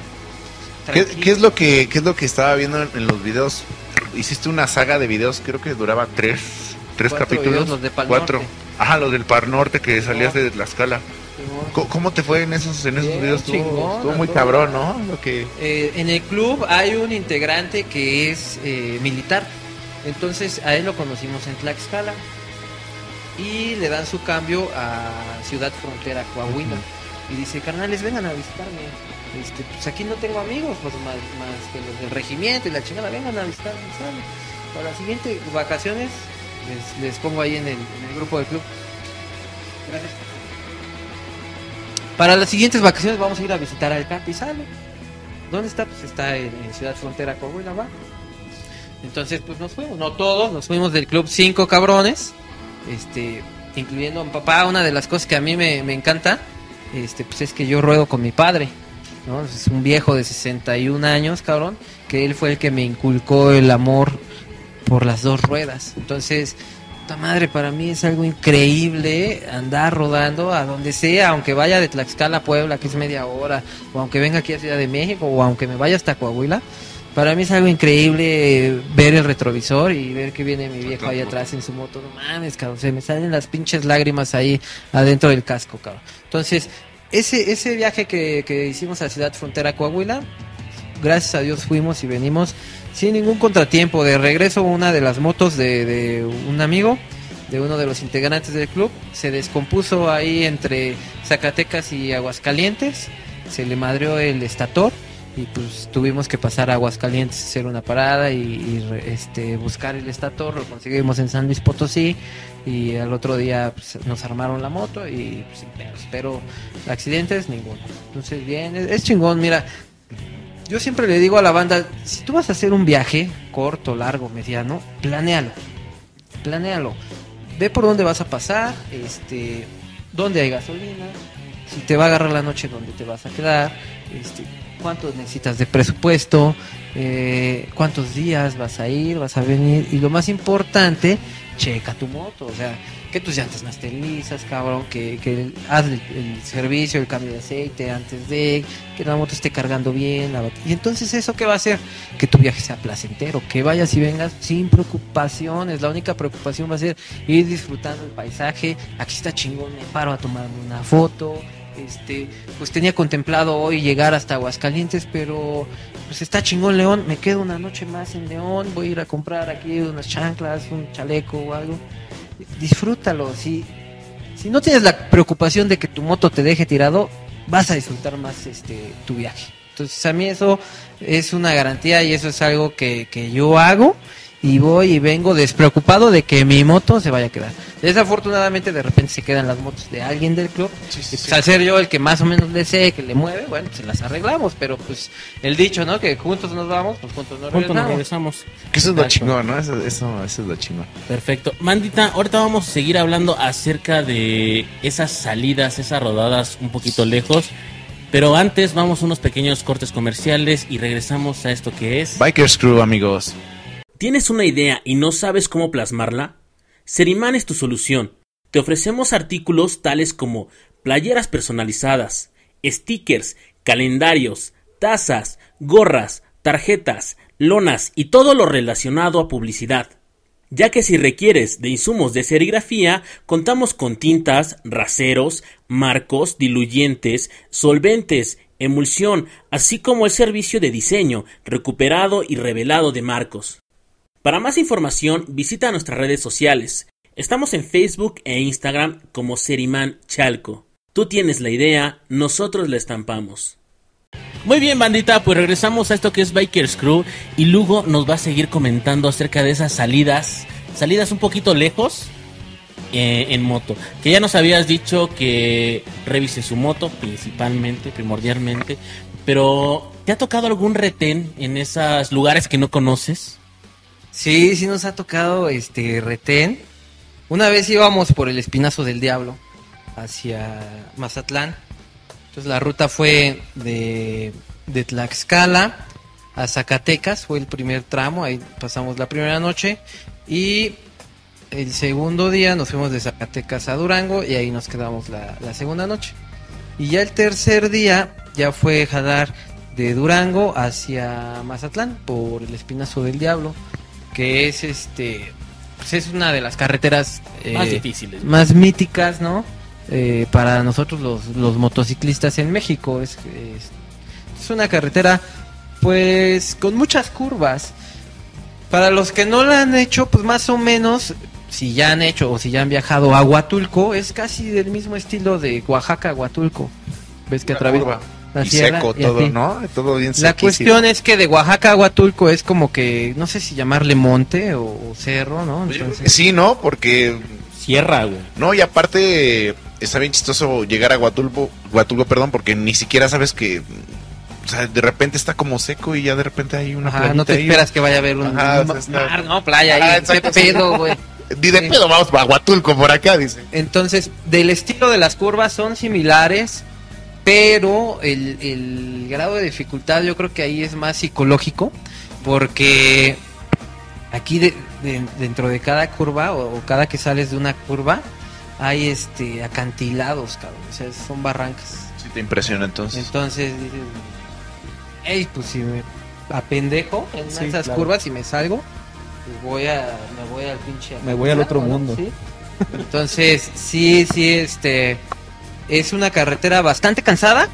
¿Qué, es lo que, qué es lo que estaba viendo en, los videos? Hiciste una saga de videos, creo que duraba tres, tres Cuatro capítulos. videos, los de Pal Cuatro. Norte. Ajá, los del Par Norte que salías Simón. de Tlaxcala. ¿Cómo, te fue en esos, en esos Bien, videos? Chingón, estuvo muy todo cabrón. ¿no? Lo que... Eh, en el club hay un integrante que es eh, militar. Entonces a él lo conocimos en Tlaxcala. Y le dan su cambio a Ciudad Frontera, Coahuila. Y dice, carnales, vengan a visitarme. Este, pues aquí no tengo amigos, pues más, más que los del regimiento y la chingada, vengan a visitarme, ¿sale? Para las siguientes vacaciones les, les pongo ahí en el, en el grupo del club. Gracias. Para las siguientes vacaciones vamos a ir a visitar al Capi. ¿Dónde está? Pues está en, en Ciudad Frontera, Coahuila, va. Entonces, pues nos fuimos, no todos, nos fuimos del club cinco cabrones, este, incluyendo a mi papá. Una de las cosas que a mí me, me encanta, este, pues es que yo ruedo con mi padre, ¿no? Es un viejo de 61 años, cabrón, que él fue el que me inculcó el amor por las dos ruedas. Entonces, madre, para mí es algo increíble andar rodando a donde sea, aunque vaya de Tlaxcala a Puebla, que es media hora, o aunque venga aquí a Ciudad de México, o aunque me vaya hasta Coahuila. Para mí es algo increíble ver el retrovisor y ver que viene mi viejo ahí atrás en su moto. No mames, cabrón, se me salen las pinches lágrimas ahí adentro del casco, cabrón. Entonces, ese, ese viaje que, que hicimos a Ciudad Frontera, Coahuila, gracias a Dios fuimos y venimos sin ningún contratiempo. De regreso una de las motos de, de un amigo, de uno de los integrantes del club, se descompuso ahí entre Zacatecas y Aguascalientes, se le madreó el estator y pues tuvimos que pasar a Aguascalientes, hacer una parada y, y este, buscar el estator, lo conseguimos en San Luis Potosí y al otro día pues, nos armaron la moto y pues, pero accidentes ninguno. Entonces bien, es chingón, mira, yo siempre le digo a la banda, si tú vas a hacer un viaje corto, largo, mediano, planéalo. Planéalo. Ve por dónde vas a pasar, este, dónde hay gasolina, si te va a agarrar la noche, dónde te vas a quedar, este, cuánto necesitas de presupuesto, eh, cuántos días vas a ir, vas a venir y lo más importante, checa tu moto, o sea, que tus llantas no estén lisas, cabrón, que, que haz el, servicio, el cambio de aceite antes de que la moto esté cargando bien, la y entonces eso qué va a hacer que tu viaje sea placentero, que vayas y vengas sin preocupaciones, la única preocupación va a ser ir disfrutando el paisaje, aquí está chingón, me paro a tomarme una foto, este, pues tenía contemplado hoy llegar hasta Aguascalientes, pero pues está chingón León, me quedo una noche más en León, voy a ir a comprar aquí unas chanclas, un chaleco o algo. Disfrútalo, si, si no tienes la preocupación de que tu moto te deje tirado, vas a disfrutar más este tu viaje. Entonces a mí eso es una garantía y eso es algo que, que yo hago y voy y vengo despreocupado de que mi moto se vaya a quedar. Desafortunadamente de repente se quedan las motos de alguien del club y pues, al ser yo el que más o menos le sé, que le mueve, bueno, pues las arreglamos, pero pues el dicho, ¿no? Que juntos nos vamos, pues juntos nos Juntos nos regresamos. regresamos. Que eso es lo chingón, ¿no? Eso, eso, eso es lo chingón. Perfecto. Mandita, ahorita vamos a seguir hablando acerca de esas salidas, esas rodadas un poquito lejos. Pero antes vamos a unos pequeños cortes comerciales y regresamos a esto que es... Bikers Crew, amigos. ¿Tienes una idea y no sabes cómo plasmarla? Seriman es tu solución. Te ofrecemos artículos tales como playeras personalizadas, stickers, calendarios, tazas, gorras, tarjetas, lonas y todo lo relacionado a publicidad. Ya que si requieres de insumos de serigrafía, contamos con tintas, raseros, marcos, diluyentes, solventes, emulsión, así como el servicio de diseño, recuperado y revelado de marcos. Para más información, visita nuestras redes sociales. Estamos en Facebook e Instagram como Seriman Chalco. Tú tienes la idea, nosotros la estampamos. Muy bien, bandita, pues regresamos a esto que es Bikers Crew y Lugo nos va a seguir comentando acerca de esas salidas, salidas un poquito lejos eh, en moto. Que ya nos habías dicho que revise su moto principalmente, primordialmente, pero ¿te ha tocado algún retén en esos lugares que no conoces? Sí, sí nos ha tocado este retén. Una vez íbamos por el Espinazo del Diablo hacia Mazatlán. Entonces la ruta fue de, Tlaxcala a Zacatecas, fue el primer tramo, ahí pasamos la primera noche y el segundo día nos fuimos de Zacatecas a Durango y ahí nos quedamos la, segunda noche. Y ya el tercer día ya fue jalar de Durango hacia Mazatlán por el Espinazo del Diablo, que es este pues es una de las carreteras eh, Más difíciles. más míticas, ¿no? Eh, para nosotros los, los motociclistas en México. Es, es, es una carretera, pues, con muchas curvas. Para los que no la han hecho, pues más o menos, si ya han hecho o si ya han viajado a Huatulco, es casi del mismo estilo de Oaxaca a Huatulco. ¿Ves que atraviesa. La y sierra seco y todo, así? ¿no? Todo bien La sequísimo. cuestión es que de Oaxaca a Huatulco es como que, no sé si llamarle monte o, o cerro, ¿no? Entonces, Sí, ¿no? Porque Sierra, güey. No, y aparte está bien chistoso llegar a Huatulco, Huatulco, perdón, porque ni siquiera sabes que o sea, de repente está como seco y ya de repente hay una no te ahí. esperas que vaya a haber un, Ajá, un está- mar, no, playa Ah, ahí, qué pedo, güey. Ni de Sí. pedo vamos a Huatulco por acá, dice. Entonces, del estilo de las curvas son similares, pero el, el grado de dificultad yo creo que ahí es más psicológico, porque aquí de- de- dentro de cada curva o, o cada que sales de una curva hay este acantilados, cabrón, o sea, son barrancas. Sí te impresiona entonces. Entonces dices, hey, pues si me apendejo en Sí, esas claro. curvas y me salgo, pues voy a, me voy al pinche. Me voy al otro ¿no? mundo. Sí. Entonces, sí, sí, este, Es una carretera bastante cansada,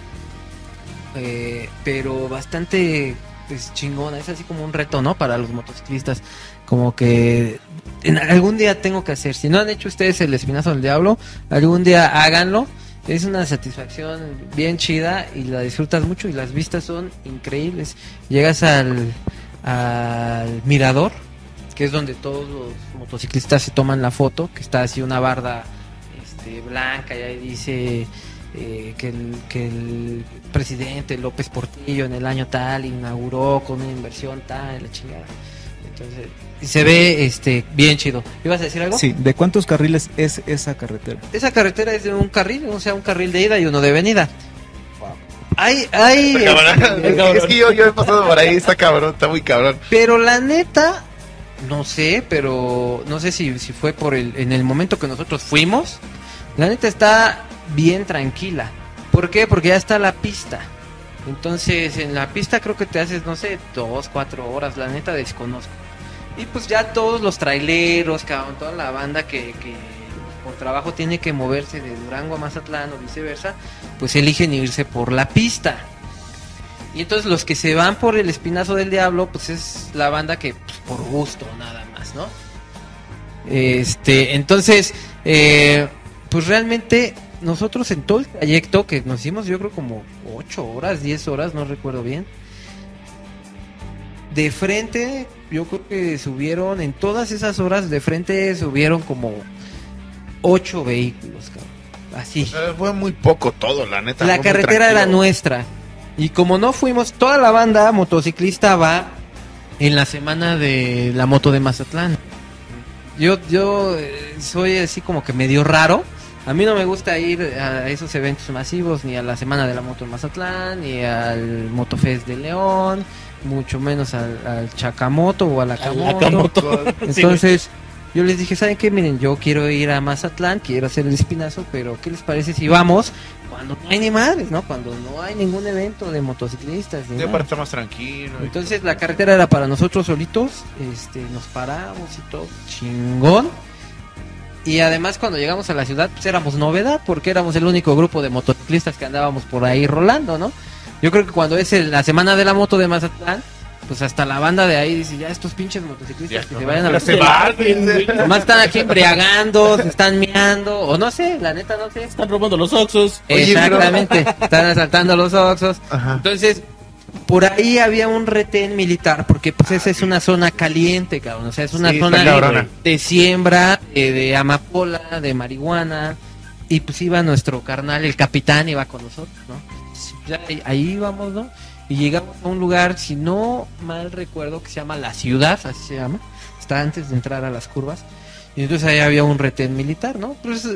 eh, pero bastante pues, chingona. Es así como un reto, ¿no? Para los motociclistas. Como que en algún día tengo que hacer. Si no han hecho ustedes el espinazo del diablo, algún día háganlo. Es una satisfacción bien chida y la disfrutas mucho y las vistas son increíbles. Llegas al, al mirador, que es donde todos los motociclistas se toman la foto, que está así una barda este, blanca y ahí dice eh, que, el, que el presidente López Portillo en el año tal inauguró con una inversión tal, la chingada. Entonces, y se ve este bien chido. ¿Ibas a decir algo? Sí, ¿de cuántos carriles es esa carretera? Esa carretera es de un carril, o sea, un carril de ida y uno de venida. Hay, hay, es que yo, yo he pasado por ahí, está cabrón, está muy cabrón. pero la neta, no sé, pero no sé si, si fue por el, en el momento que nosotros fuimos, la neta está bien tranquila. ¿Por qué? Porque ya está la pista. Entonces, en la pista creo que te haces, no sé, dos, cuatro horas, la neta desconozco. Y pues ya todos los traileros, cabrón, toda la banda que, que por trabajo tiene que moverse de Durango a Mazatlán o viceversa, pues eligen irse por la pista. Y entonces los que se van por el espinazo del diablo, pues es la banda que pues, por gusto nada más, ¿no? Este, entonces, eh, pues realmente nosotros en todo el trayecto que nos hicimos, yo creo como 8 horas, 10 horas, no recuerdo bien. De frente, yo creo que subieron, en todas esas horas de frente subieron como 8 vehículos, cabrón. Así. Fue muy poco todo, la neta. La carretera era nuestra. Y como no fuimos, toda la banda motociclista va en la semana de la moto de Mazatlán. Yo, yo eh, soy así como que medio raro. A mí no me gusta ir a esos eventos masivos, ni a la semana de la moto de Mazatlán, ni al Motofest de León, mucho menos al, al Chacamoto o a la Camoto. Entonces, yo les dije, ¿saben qué? Miren, yo quiero ir a Mazatlán, quiero hacer el espinazo, pero ¿qué les parece si vamos cuando no hay ni madres, ¿no? Cuando no hay ningún evento de motociclistas. ni Sí, nada. para estar más tranquilo. Entonces la carretera era para nosotros solitos, este, nos paramos y todo, chingón. Y además cuando llegamos a la ciudad, pues éramos novedad, porque éramos el único grupo de motociclistas que andábamos por ahí rolando, ¿no? Yo creo que cuando es el- la semana de la moto de Mazatlán, pues hasta la banda de ahí dice, ya estos pinches motociclistas Ya, que no, se vayan a ya la se van. Nomás están aquí embriagando, se están miando, o no sé, la neta no sé. Están robando los oxos. Oye, Exactamente, están asaltando los oxos. Ajá. Entonces, por ahí había un retén militar, porque pues esa es una zona caliente, cabrón. O sea, es una Sí, zona cabrona. de siembra, eh, de amapola, de marihuana. Y pues iba nuestro carnal, el capitán, iba con nosotros, ¿no? Ya ahí- íbamos, ¿no? Y llegamos a un lugar, si no mal recuerdo, que se llama La Ciudad, así se llama. Está antes de entrar a las curvas. Y entonces ahí había un retén militar, ¿no? Pues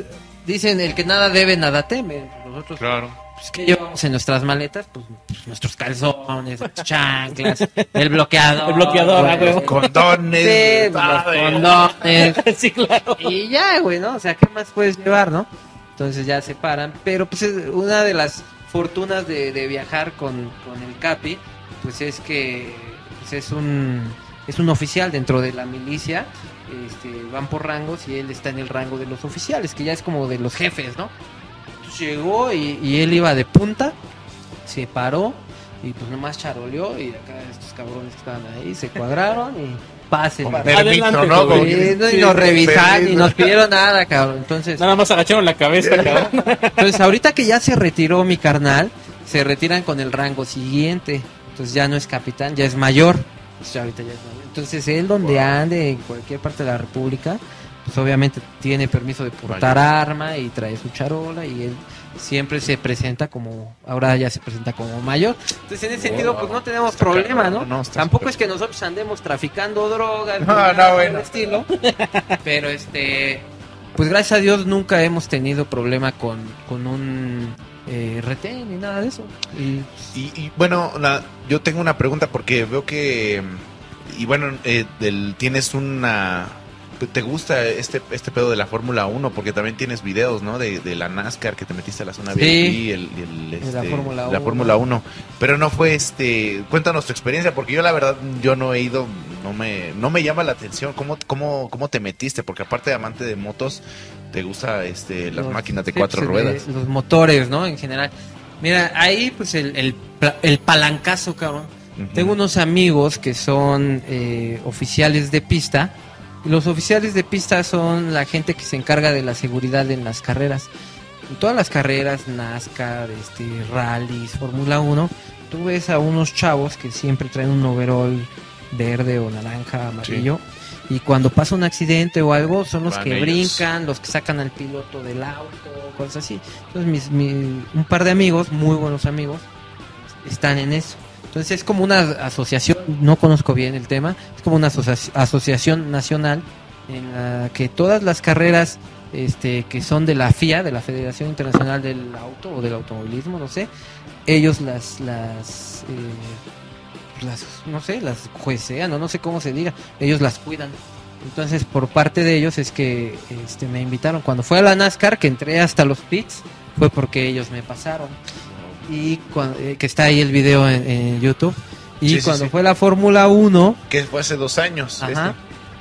dicen, el que nada debe, nada teme. Nosotros Claro. Pues, ¿qué llevamos en nuestras maletas? Pues, pues, nuestros calzones, chanclas, el bloqueador. El bloqueador, güey. huevo. Condones. Sí, pues, los condones. sí, claro. Y ya, güey, ¿no? O sea, ¿qué más puedes llevar, no? Entonces ya se paran. Pero pues es una de las fortunas de, de viajar con, con el Capi, pues es que pues, es un es un oficial dentro de la milicia. Este, van por rangos y él está en el rango de los oficiales, que ya es como de los jefes, ¿no? Llegó y, y él iba de punta, se paró y pues nomás charoleó y acá estos cabrones que estaban ahí se cuadraron y pasen. Permiso, ¿no? Sí, y nos revisaron y nos pidieron nada, cabrón. Entonces, Nada más agacharon la cabeza, cabrón. entonces ahorita que ya se retiró mi carnal, se retiran con el rango siguiente. Entonces ya no es capitán, ya es mayor. Ya ahorita ya es mayor. Entonces él donde ande en cualquier parte de la república, pues obviamente tiene permiso de portar arma y trae su charola y él siempre se presenta como, ahora ya se presenta como mayor. Entonces en ese sentido pues no tenemos Está problema, ¿no? no, Tampoco es que nosotros andemos traficando drogas, No, no, por bueno. estilo. Pero este, pues gracias a Dios nunca hemos tenido problema con, con un eh, retén ni nada de eso. Y Y, y, bueno, la- yo tengo una pregunta porque veo que. Y bueno, eh, del- tienes una. ¿Te gusta este, este pedo de la Fórmula 1? Porque también tienes videos, ¿no? De, de la NASCAR que te metiste a la zona Sí. VIP, el, el, De la este, Fórmula la 1. Fórmula 1. Pero no fue este. Cuéntanos tu experiencia, porque yo la verdad, yo no he ido, no me, no me llama la atención. ¿Cómo, cómo, cómo te metiste? Porque aparte de amante de motos, te gusta este las Los- máquinas de cuatro ruedas. de- los motores, ¿no? En general. Mira, ahí pues el, el, el palancazo, cabrón. Tengo unos amigos que son eh, oficiales de pista. Los oficiales de pista son la gente que se encarga de la seguridad en las carreras. En todas las carreras, NASCAR, este, rallies, Fórmula 1, tú ves a unos chavos que siempre traen un overall verde o naranja, amarillo. Y cuando pasa un accidente o algo, son los Van que ellos. brincan, los que sacan al piloto del auto, cosas así. Entonces, mis, mi- un par de amigos, muy buenos amigos, están en eso. Entonces, es como una asociación, no conozco bien el tema, es como una asocia- asociación nacional en la que todas las carreras este, que son de la FIA, de la Federación Internacional del Auto o del Automovilismo, no sé, ellos las, las, eh, las no sé, las juecean, o no sé cómo se diga, ellos las cuidan. Entonces, por parte de ellos es que este, me invitaron. Cuando fue a la NASCAR, que entré hasta los pits, fue porque ellos me pasaron. Y cuando, eh, que está ahí el video en, en YouTube. Y Sí, sí, cuando sí. fue la Fórmula 1, Que fue hace dos años. Ajá.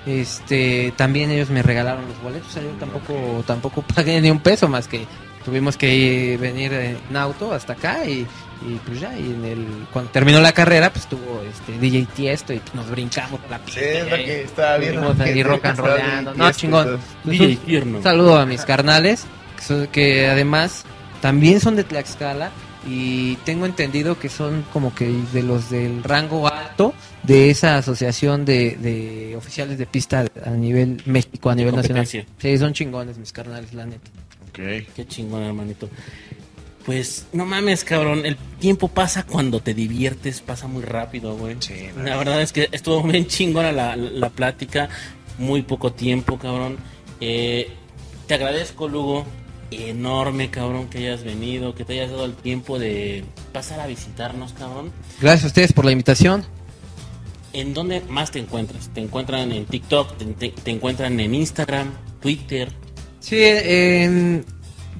Este, también ellos me regalaron los boletos, o sea, yo tampoco, tampoco pagué ni un peso más que tuvimos que ir- venir en auto hasta acá y, y pues ya, y en el, cuando terminó la carrera, pues tuvo este DJ Tiesto y pues, nos brincamos por la Sí, pista. es lo ahí que estaba viendo. estuvimos ahí rock and estaba rollando. bien No, chingón. entonces, DJ Un Tierno. saludo a mis carnales, que, son- que además también son de Tlaxcala y tengo entendido que son como que de los del rango alto de esa asociación de, de oficiales de pista a nivel México, a nivel nacional. Sí, son chingones mis carnales, la neta. Ok. Qué chingón, hermanito. Pues no mames, cabrón. El tiempo pasa cuando te diviertes, pasa muy rápido, güey. Sí, La verdad es que estuvo bien chingona la, la plática. Muy poco tiempo, cabrón. Eh, te agradezco, Lugo. Enorme, cabrón, que hayas venido, que te hayas dado el tiempo de pasar a visitarnos, cabrón. Gracias a ustedes por la invitación. ¿En dónde más te encuentras? ¿Te encuentran en TikTok? ¿Te, te- te encuentran en Instagram? ¿Twitter? Sí, en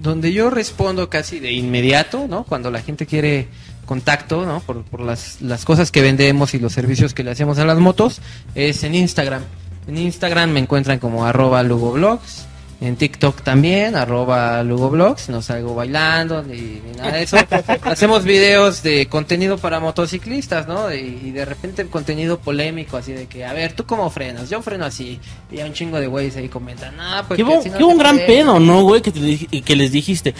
donde yo respondo casi de inmediato, ¿no? Cuando la gente quiere contacto, ¿no? Por, por las, las cosas que vendemos y los servicios que le hacemos a las motos, es en Instagram. En Instagram me encuentran como arroba lugoblogs. En TikTok también, arroba lugoblogs. No salgo bailando ni, ni nada de eso. Hacemos videos de contenido para motociclistas, ¿no? Y, y de repente contenido polémico, así de que, a ver, ¿tú cómo frenas? Yo freno así. Y hay un chingo de güeyes ahí comentan, ah, pues Qué que no qué un gran frena". pedo, ¿no, güey? Que, te que les dijiste,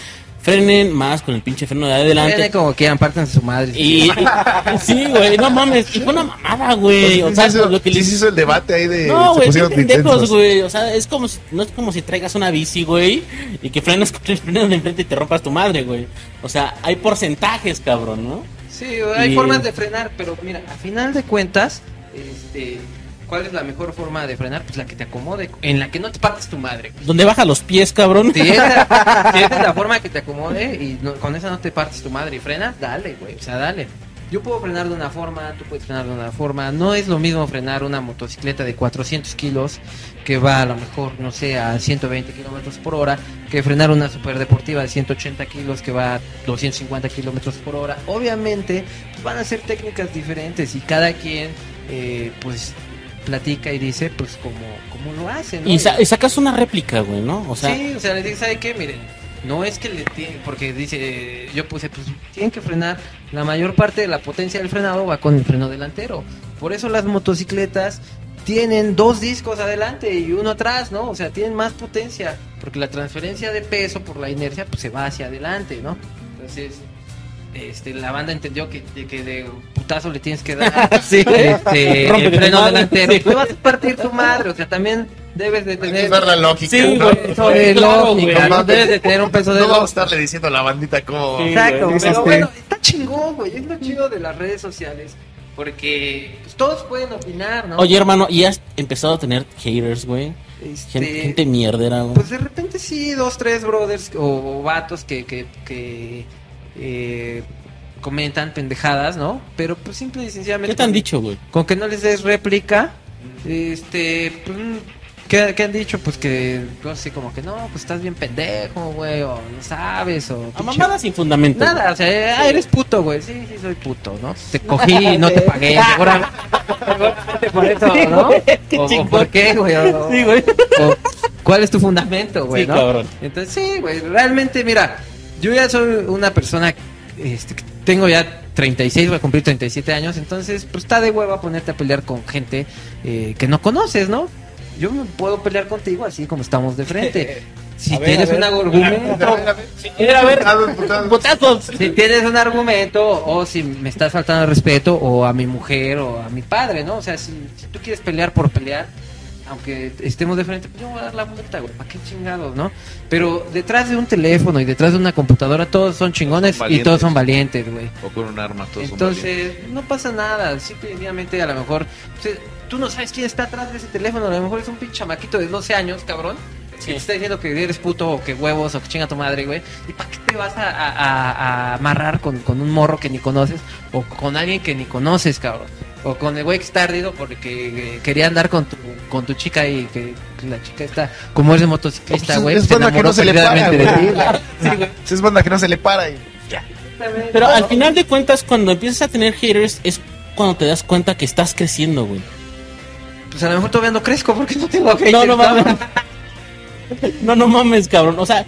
frenen más con el pinche freno de adelante. Frenen como quieran, partan su madre. Y sí, güey, no mames, y fue una mamada, güey. O Sí, sea, hizo- lo que les- hizo el debate ahí de. No, güey, pendejos, güey. O sea, es como si, no es como si traigas una bici, güey, y que frenas con el freno de enfrente y te rompas tu madre, güey. O sea, hay porcentajes, cabrón, ¿no? Sí, hay Y- formas de frenar, pero mira, a final de cuentas, este, ¿cuál es la mejor forma de frenar? Pues la que te acomode, en la que no te partes tu madre. Donde baja los pies, cabrón. Si esa, si esa es la forma que te acomode y no- con esa no te partes tu madre y frenas, dale, güey, o sea, dale. Yo puedo frenar de una forma, tú puedes frenar de una forma. No es lo mismo frenar una motocicleta de 400 kilos que va a lo mejor, no sé, a 120 kilómetros por hora, que frenar una superdeportiva de 180 kilos que va a 250 kilómetros por hora. Obviamente, pues, van a ser técnicas diferentes y cada quien, eh, pues, platica y dice, pues, como, como lo hace, ¿no? Y, sa- y sacas una réplica, güey, ¿no? O sea, sí, o sea, le dije, ¿sabe qué? Miren, no es que le tiene, porque dice, yo puse, pues tienen que frenar, la mayor parte de la potencia del frenado va con el freno delantero. Por eso las motocicletas tienen dos discos adelante y uno atrás, ¿no? O sea, tienen más potencia, porque la transferencia de peso por la inercia, pues se va hacia adelante, ¿no? Entonces, este, la banda entendió que, de que de putazo le tienes que dar Sí. este, el freno delantero. Sí. Tú vas a partir tu madre, o sea, también debes de Hay que tener usar la lógica. Sí, ¿no? peso de Claro, lógica. ¿no? Debes de tener un peso de No vamos a lógica. estarle diciendo a la bandita cómo. Sí. Exacto, güey, pero este- bueno, está chingón, güey. Es lo chido de las redes sociales. Porque pues, todos pueden opinar, ¿no? oye, hermano, ¿y has empezado a tener haters, güey? Este, Gente, gente mierdera, güey. Pues de repente sí, dos, tres brothers o, o vatos que, que, que eh, comentan pendejadas, ¿no? Pero pues simple y sencillamente. ¿Qué te han dicho, güey? Con que no les des réplica, este, pues, ¿qué, qué han dicho? Pues que, no sé, como que no, pues estás bien pendejo, güey, o no sabes, o... A mamadas sin fundamento. Nada, o sea, ah, eres puto, güey, sí, sí, soy puto, ¿no? Te cogí y no te pagué, seguramente por eso, ¿no? O, o por qué, güey, o, Sí, güey. o- ¿Cuál es tu fundamento, güey? Sí, no? cabrón. Entonces, sí, güey, realmente, mira, yo ya soy una persona, este, que tengo ya 36, voy a cumplir 37 años, entonces, pues está de hueva ponerte a pelear con gente eh, que no conoces, ¿no? Yo no puedo pelear contigo así como estamos de frente. Si tienes un argumento, si tienes un argumento o si me estás faltando el respeto o a mi mujer o a mi padre, ¿no? O sea, si, si tú quieres pelear por pelear, aunque estemos de frente, pues yo voy a dar la vuelta, güey, ¿para qué chingados, no? Pero detrás de un teléfono y detrás de una computadora todos son chingones Son y todos son valientes, güey. O con un arma, todos son valientes. Entonces, no pasa nada, simplemente a lo mejor, o sea, tú no sabes quién está atrás de ese teléfono, a lo mejor es un pinche chamaquito de 12 años, cabrón. Sí. Que te está diciendo que eres puto o que huevos o que chinga tu madre, güey. ¿Y para qué te vas a, a- a- a amarrar con, con un morro que ni conoces o con alguien que ni conoces, cabrón? O con el güey que está ardido porque quería andar con tu, con tu chica y que, la chica está, como es de motociclista, Pues, güey, es se banda que enamoró no se le para, güey. sí, es banda que no se le para. Y... Pero al final de cuentas, cuando empiezas a tener haters, es cuando te das cuenta que estás creciendo, güey. Pues a lo mejor todavía no crezco porque no tengo haters, No, no mames. No, no mames, cabrón. O sea,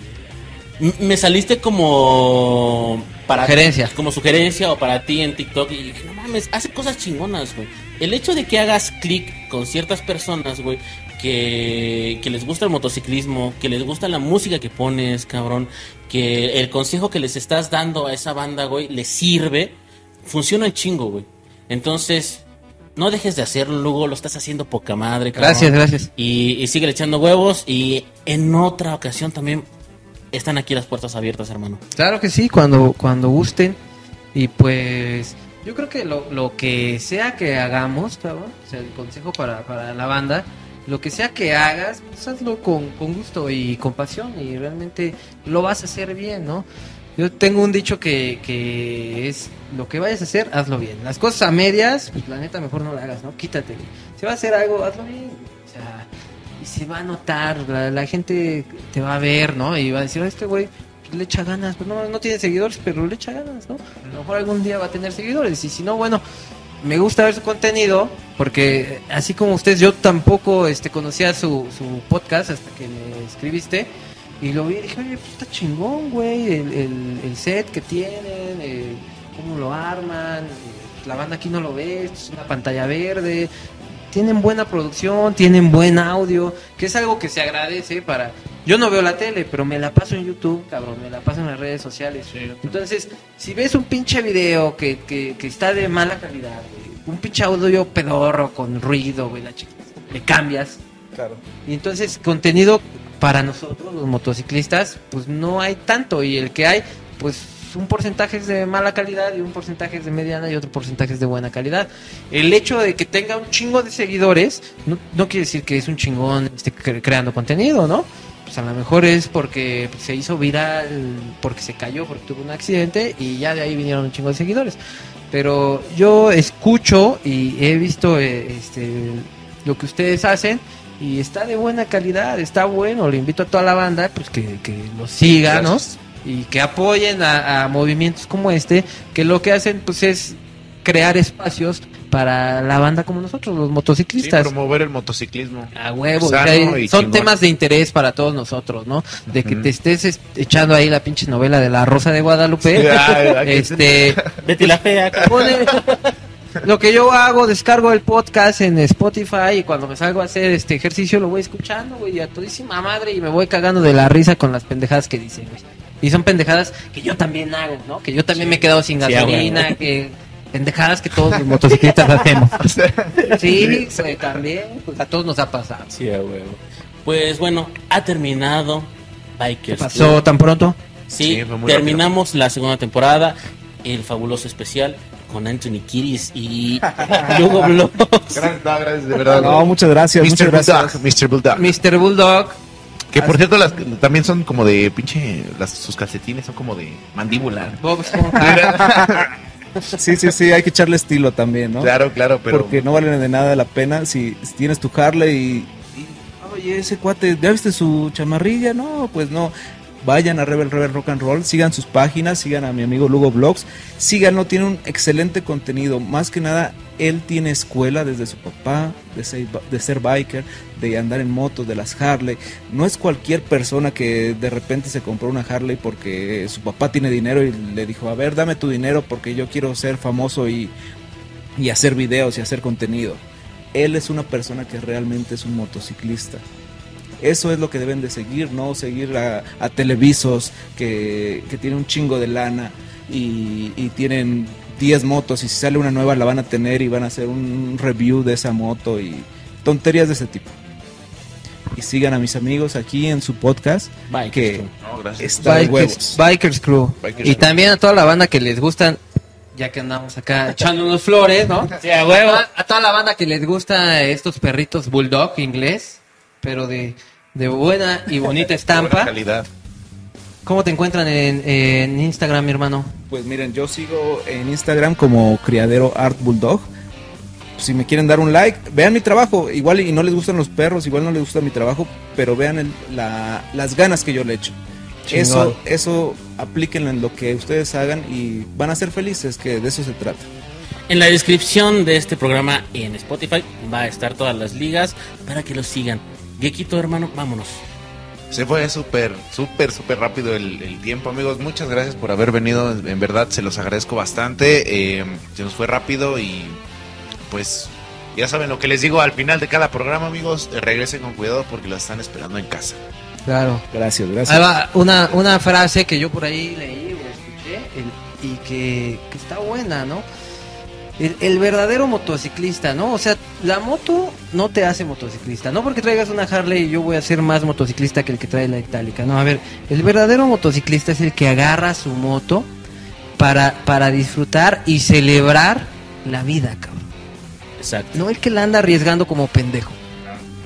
me saliste como para Sugerencia. como sugerencia o para ti en TikTok y dije, no mames, hace cosas chingonas, güey. El hecho de que hagas clic con ciertas personas, güey, que, que les gusta el motociclismo, que les gusta la música que pones, cabrón, que el consejo que les estás dando a esa banda, güey, les sirve, funciona en chingo, güey. Entonces, no dejes de hacerlo, Lugo, lo estás haciendo poca madre, cabrón. Gracias, gracias. Y, y sigue echando huevos y en otra ocasión también están aquí las puertas abiertas, hermano. Claro que sí, cuando, cuando gusten. Y pues yo creo que lo, lo que sea que hagamos, cabrón, o sea, el consejo para, para la banda, lo que sea que hagas, pues hazlo con, con gusto y con pasión y realmente lo vas a hacer bien, ¿no? Yo tengo un dicho que, que es, lo que vayas a hacer, hazlo bien. Las cosas a medias, pues la neta mejor no la hagas, ¿no? Quítate. Si vas a hacer algo, hazlo bien. O sea, se va a notar, la, la gente te va a ver, ¿no? Y va a decir, "Ah, este güey le echa ganas, pues no, no tiene seguidores, pero le echa ganas, ¿no? A lo mejor algún día va a tener seguidores y si no, bueno, me gusta ver su contenido porque eh, así como ustedes, yo tampoco este, conocía su, su podcast hasta que me escribiste y lo vi y dije, oye, pues está chingón, güey, el, el- el set que tienen, eh, cómo lo arman, eh, la banda aquí no lo ve, esto es una pantalla verde, tienen buena producción, tienen buen audio, que es algo que se agradece para... Yo no veo la tele, pero me la paso en YouTube, cabrón, me la paso en las redes sociales. Entonces, si ves un pinche video que, que, que está de mala calidad, güey, un pinche audio pedorro con ruido, güey, la chica, le cambias. Claro. Y entonces, contenido para nosotros, los motociclistas, pues no hay tanto. Y el que hay, pues un porcentaje es de mala calidad y un porcentaje es de mediana y otro porcentaje es de buena calidad. El hecho de que tenga un chingo de seguidores no, quiere decir que es un chingón cre- creando contenido, ¿no? Pues a lo mejor es porque se hizo viral, porque se cayó, porque tuvo un accidente y ya de ahí vinieron un chingo de seguidores. Pero yo escucho y he visto eh, este, lo que ustedes hacen y está de buena calidad, está bueno. Le invito a toda la banda pues que, que lo siga. Y que apoyen a, a movimientos como este, que lo que hacen pues es crear espacios para la banda como nosotros, los Sí, motociclistas. promover el motociclismo. A huevo, Sano o sea, y son chingón. temas de interés para todos nosotros, ¿no? De que te estés es- echando ahí la pinche novela de la Rosa de Guadalupe. Sí, ay, este, Betty la fea, pone- lo que yo hago, descargo el podcast en Spotify y cuando me salgo a hacer este ejercicio lo voy escuchando, güey, a todísima madre y me voy cagando de la risa con las pendejadas que dicen, güey. Y son pendejadas que yo también hago, ¿no? Que yo también me he quedado sin Sí, gasolina, que pendejadas que todos los motociclistas hacemos. Sí, también, pues a todos nos ha pasado. Sí, a huevo. Pues bueno, ha terminado ¿Qué Bikers. pasó Club. tan pronto? Sí, terminamos la segunda temporada, el fabuloso especial con Anthony Kiris y Lugo Blogs. Gracias, no, gracias, de verdad. No, muchas gracias, muchas Mr. gracias. Bulldog, Mr. Bulldog. Mr. Bulldog. Que por cierto, las, también son como de pinche. Las, sus calcetines son como de mandíbula. Esponja. Sí, sí, sí, hay que echarle estilo también, ¿no? Claro, claro, pero. Porque no vale de nada la pena si, si tienes tu Harley y, y, Oye, ese cuate, ¿ya viste su chamarrilla? No, pues no. Vayan a Rebel Rebel Rock and Roll, sigan sus páginas, sigan a mi amigo Lugo Blogs, síganlo, tiene un excelente contenido. Más que nada, Él tiene escuela desde su papá, de ser, biker, de andar en motos, de las Harley. No es cualquier persona que de repente se compró una Harley porque su papá tiene dinero y le dijo, a ver, dame tu dinero porque yo quiero ser famoso y, y hacer videos y hacer contenido. Él es una persona que realmente es un motociclista. Eso es lo que deben de seguir, no seguir a, televisos que, que tienen un chingo de lana y tienen 10 motos y si sale una nueva la van a tener y van a hacer un review de esa moto y tonterías de ese tipo. Y sigan a mis amigos aquí en su podcast Bikers que. No, está de Bikers, huevos. Bikers Crew. Bikers y Crew. también a toda la banda que les gustan, ya que andamos acá echando unos flores, ¿no? Sí, a huevo. A, a toda la banda que les gusta estos perritos bulldog inglés, pero de, de buena y bonita Buena estampa. calidad. ¿Cómo te encuentran en, en Instagram, mi hermano? Pues miren, yo sigo en Instagram como Criadero Art Bulldog. Si me quieren dar un like, vean mi trabajo. Igual y no les gustan los perros, igual no les gusta mi trabajo, pero vean el- la- las ganas que yo le echo. Chingón. Eso, eso aplíquenlo en lo que ustedes hagan y van a ser felices, que de eso se trata. En la descripción de este programa en Spotify va a estar todas las ligas para que lo sigan. Gequito, hermano, vámonos. Se fue súper, súper, súper rápido el, el tiempo, amigos. Muchas gracias por haber venido. En verdad, se los agradezco bastante. Eh, se nos fue rápido y pues ya saben lo que les digo al final de cada programa, amigos. Eh, regresen con cuidado porque los están esperando en casa. Claro. Gracias, Ahí gracias. va una, una frase que yo por ahí leí o escuché el- y que, que está buena, ¿no? El, el verdadero motociclista, ¿no? O sea, la moto no te hace motociclista. No porque traigas una Harley yo voy a ser más motociclista que el que trae la itálica. No, a ver, el verdadero motociclista es el que agarra su moto para, para disfrutar y celebrar la vida, cabrón. Exacto. No el que la anda arriesgando como pendejo.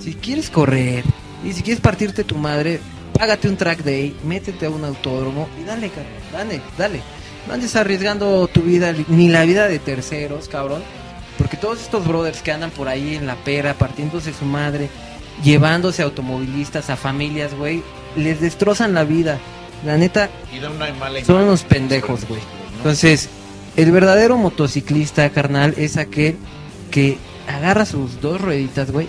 Si quieres correr y si quieres partirte tu madre, págate un track day, métete a un autódromo y dale, cabrón, dale, dale. No andes arriesgando tu vida ni la vida de terceros, cabrón. Porque todos estos brothers que andan por ahí en la pera, partiéndose su madre, llevándose automovilistas a familias, güey, les destrozan la vida. La neta, Y da una mala son unos pendejos, güey. Entonces, el verdadero motociclista, carnal, es aquel que agarra sus dos rueditas, güey,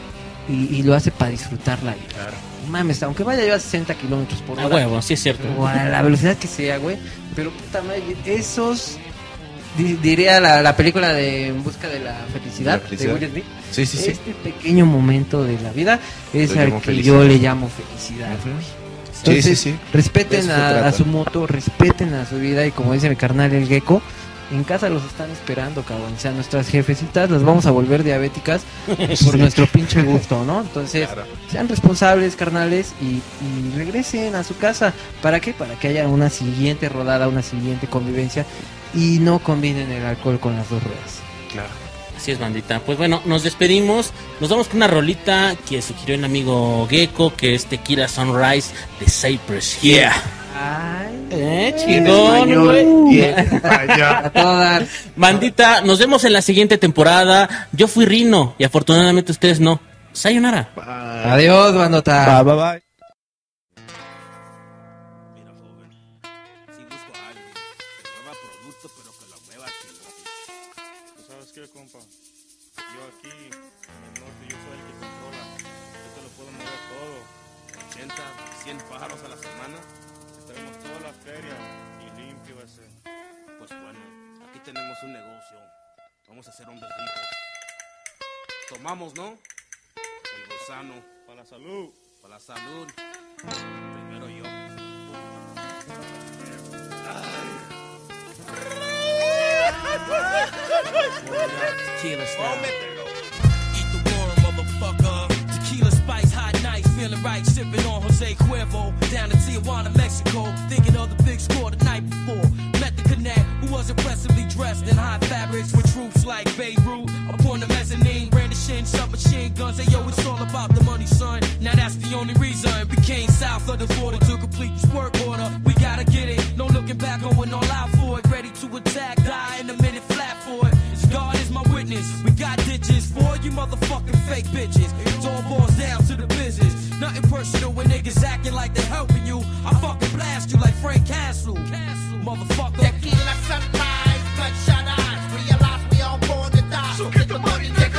y, y lo hace para disfrutar la vida. Claro. Mames, aunque vaya yo a 60 kilómetros por A hora, huevo, sí es cierto. o a la velocidad que sea, güey, pero puta madre, esos. di- Diría la, la película de En busca de la felicidad, La felicidad. de Will Smith. Sí, sí, sí. Este pequeño momento de la vida es Lo al que felicidad. yo le llamo felicidad. güey. Sí, Entonces, sí, sí. respeten a, a su moto, respeten a su vida y como dice mi carnal el gecko, en casa los están esperando, cabrón. O sea, nuestras jefecitas las vamos a volver diabéticas por nuestro pinche gusto, ¿no? Entonces, Claro. sean responsables, carnales, y, y regresen a su casa. ¿Para qué? Para que haya una siguiente rodada, una siguiente convivencia y no combinen el alcohol con las dos ruedas. Claro. Así es, bandita. Pues bueno, nos despedimos. Nos vamos con una rolita que sugirió el amigo Gecko, que es Tequila Sunrise de Cypress Hill. Ay, Eh, chingón, güey. a todas. Bandita, nos vemos en la siguiente temporada. Yo fui Rino y afortunadamente ustedes no. Sayonara. Adiós, bandota. Bye, bye, bye. Tomamos, ¿no? El gusano. Para la salud. Para la salud. Primero yo. Tequila style. Eat the worm, motherfucker. Tequila spice, hot nights, feeling right, sipping on Jose Cuervo. Down in Tijuana, Mexico, thinking of the big score the night before. Was impressively dressed in high fabrics with troops like Beirut. Upon the mezzanine, brandishing submachine guns. Hey yo, it's all about the money, son. Now that's the only reason. Became south of the border to complete this work order. We gotta get it, no looking back, going all out for it. Ready to attack, die in a minute, flat for it. God is my witness. We got ditches for you motherfucking fake bitches. It all boils down to the business. Nothing personal when niggas acting like they're helping you. I fucking blast you like Frank Castle. Castle. Motherfucker. Tequila sunrise, bloodshot eyes. Realize we all born to die. So get the money, nigga.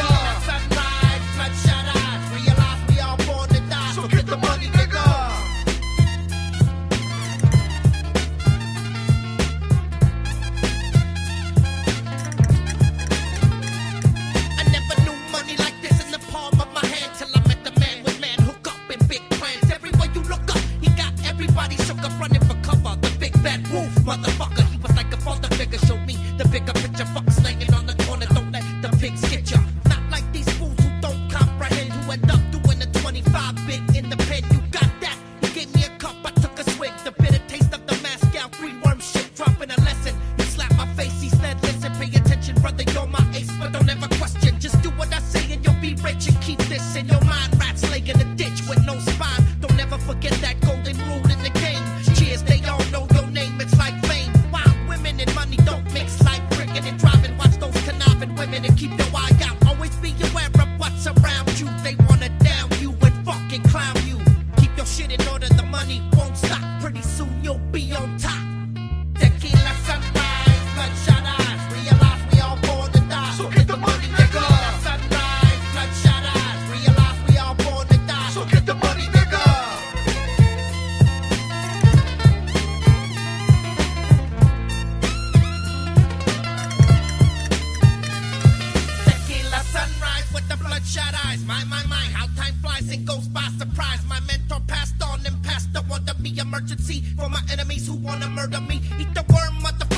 my mind how time flies and goes by surprise. My mentor passed on and passed the one to be emergency for my enemies who wanna murder me. Eat the worm, motherfucker.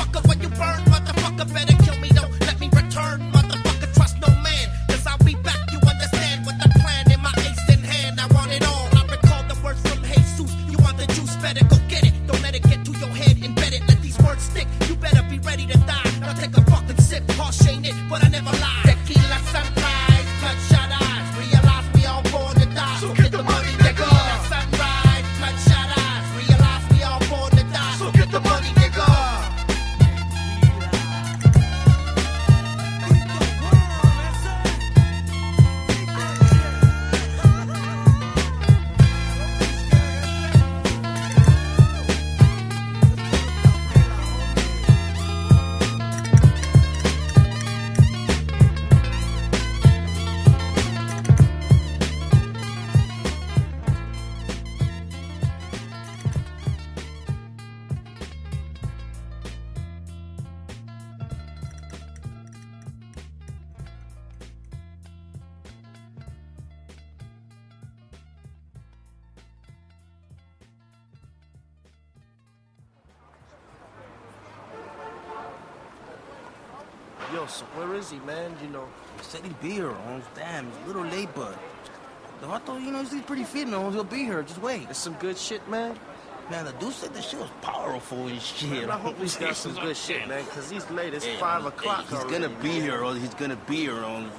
Said he'd be here, Holmes. Damn, he's a little late, but... The thought you know, he's pretty fit, Holmes. He'll be here. Just wait. It's some good shit, man. Man, the dude said the shit was powerful and shit. Man, I hope he's got some good shit, man, because he's late. It's 5 o'clock He's gonna be here, or he's gonna be here, Holmes.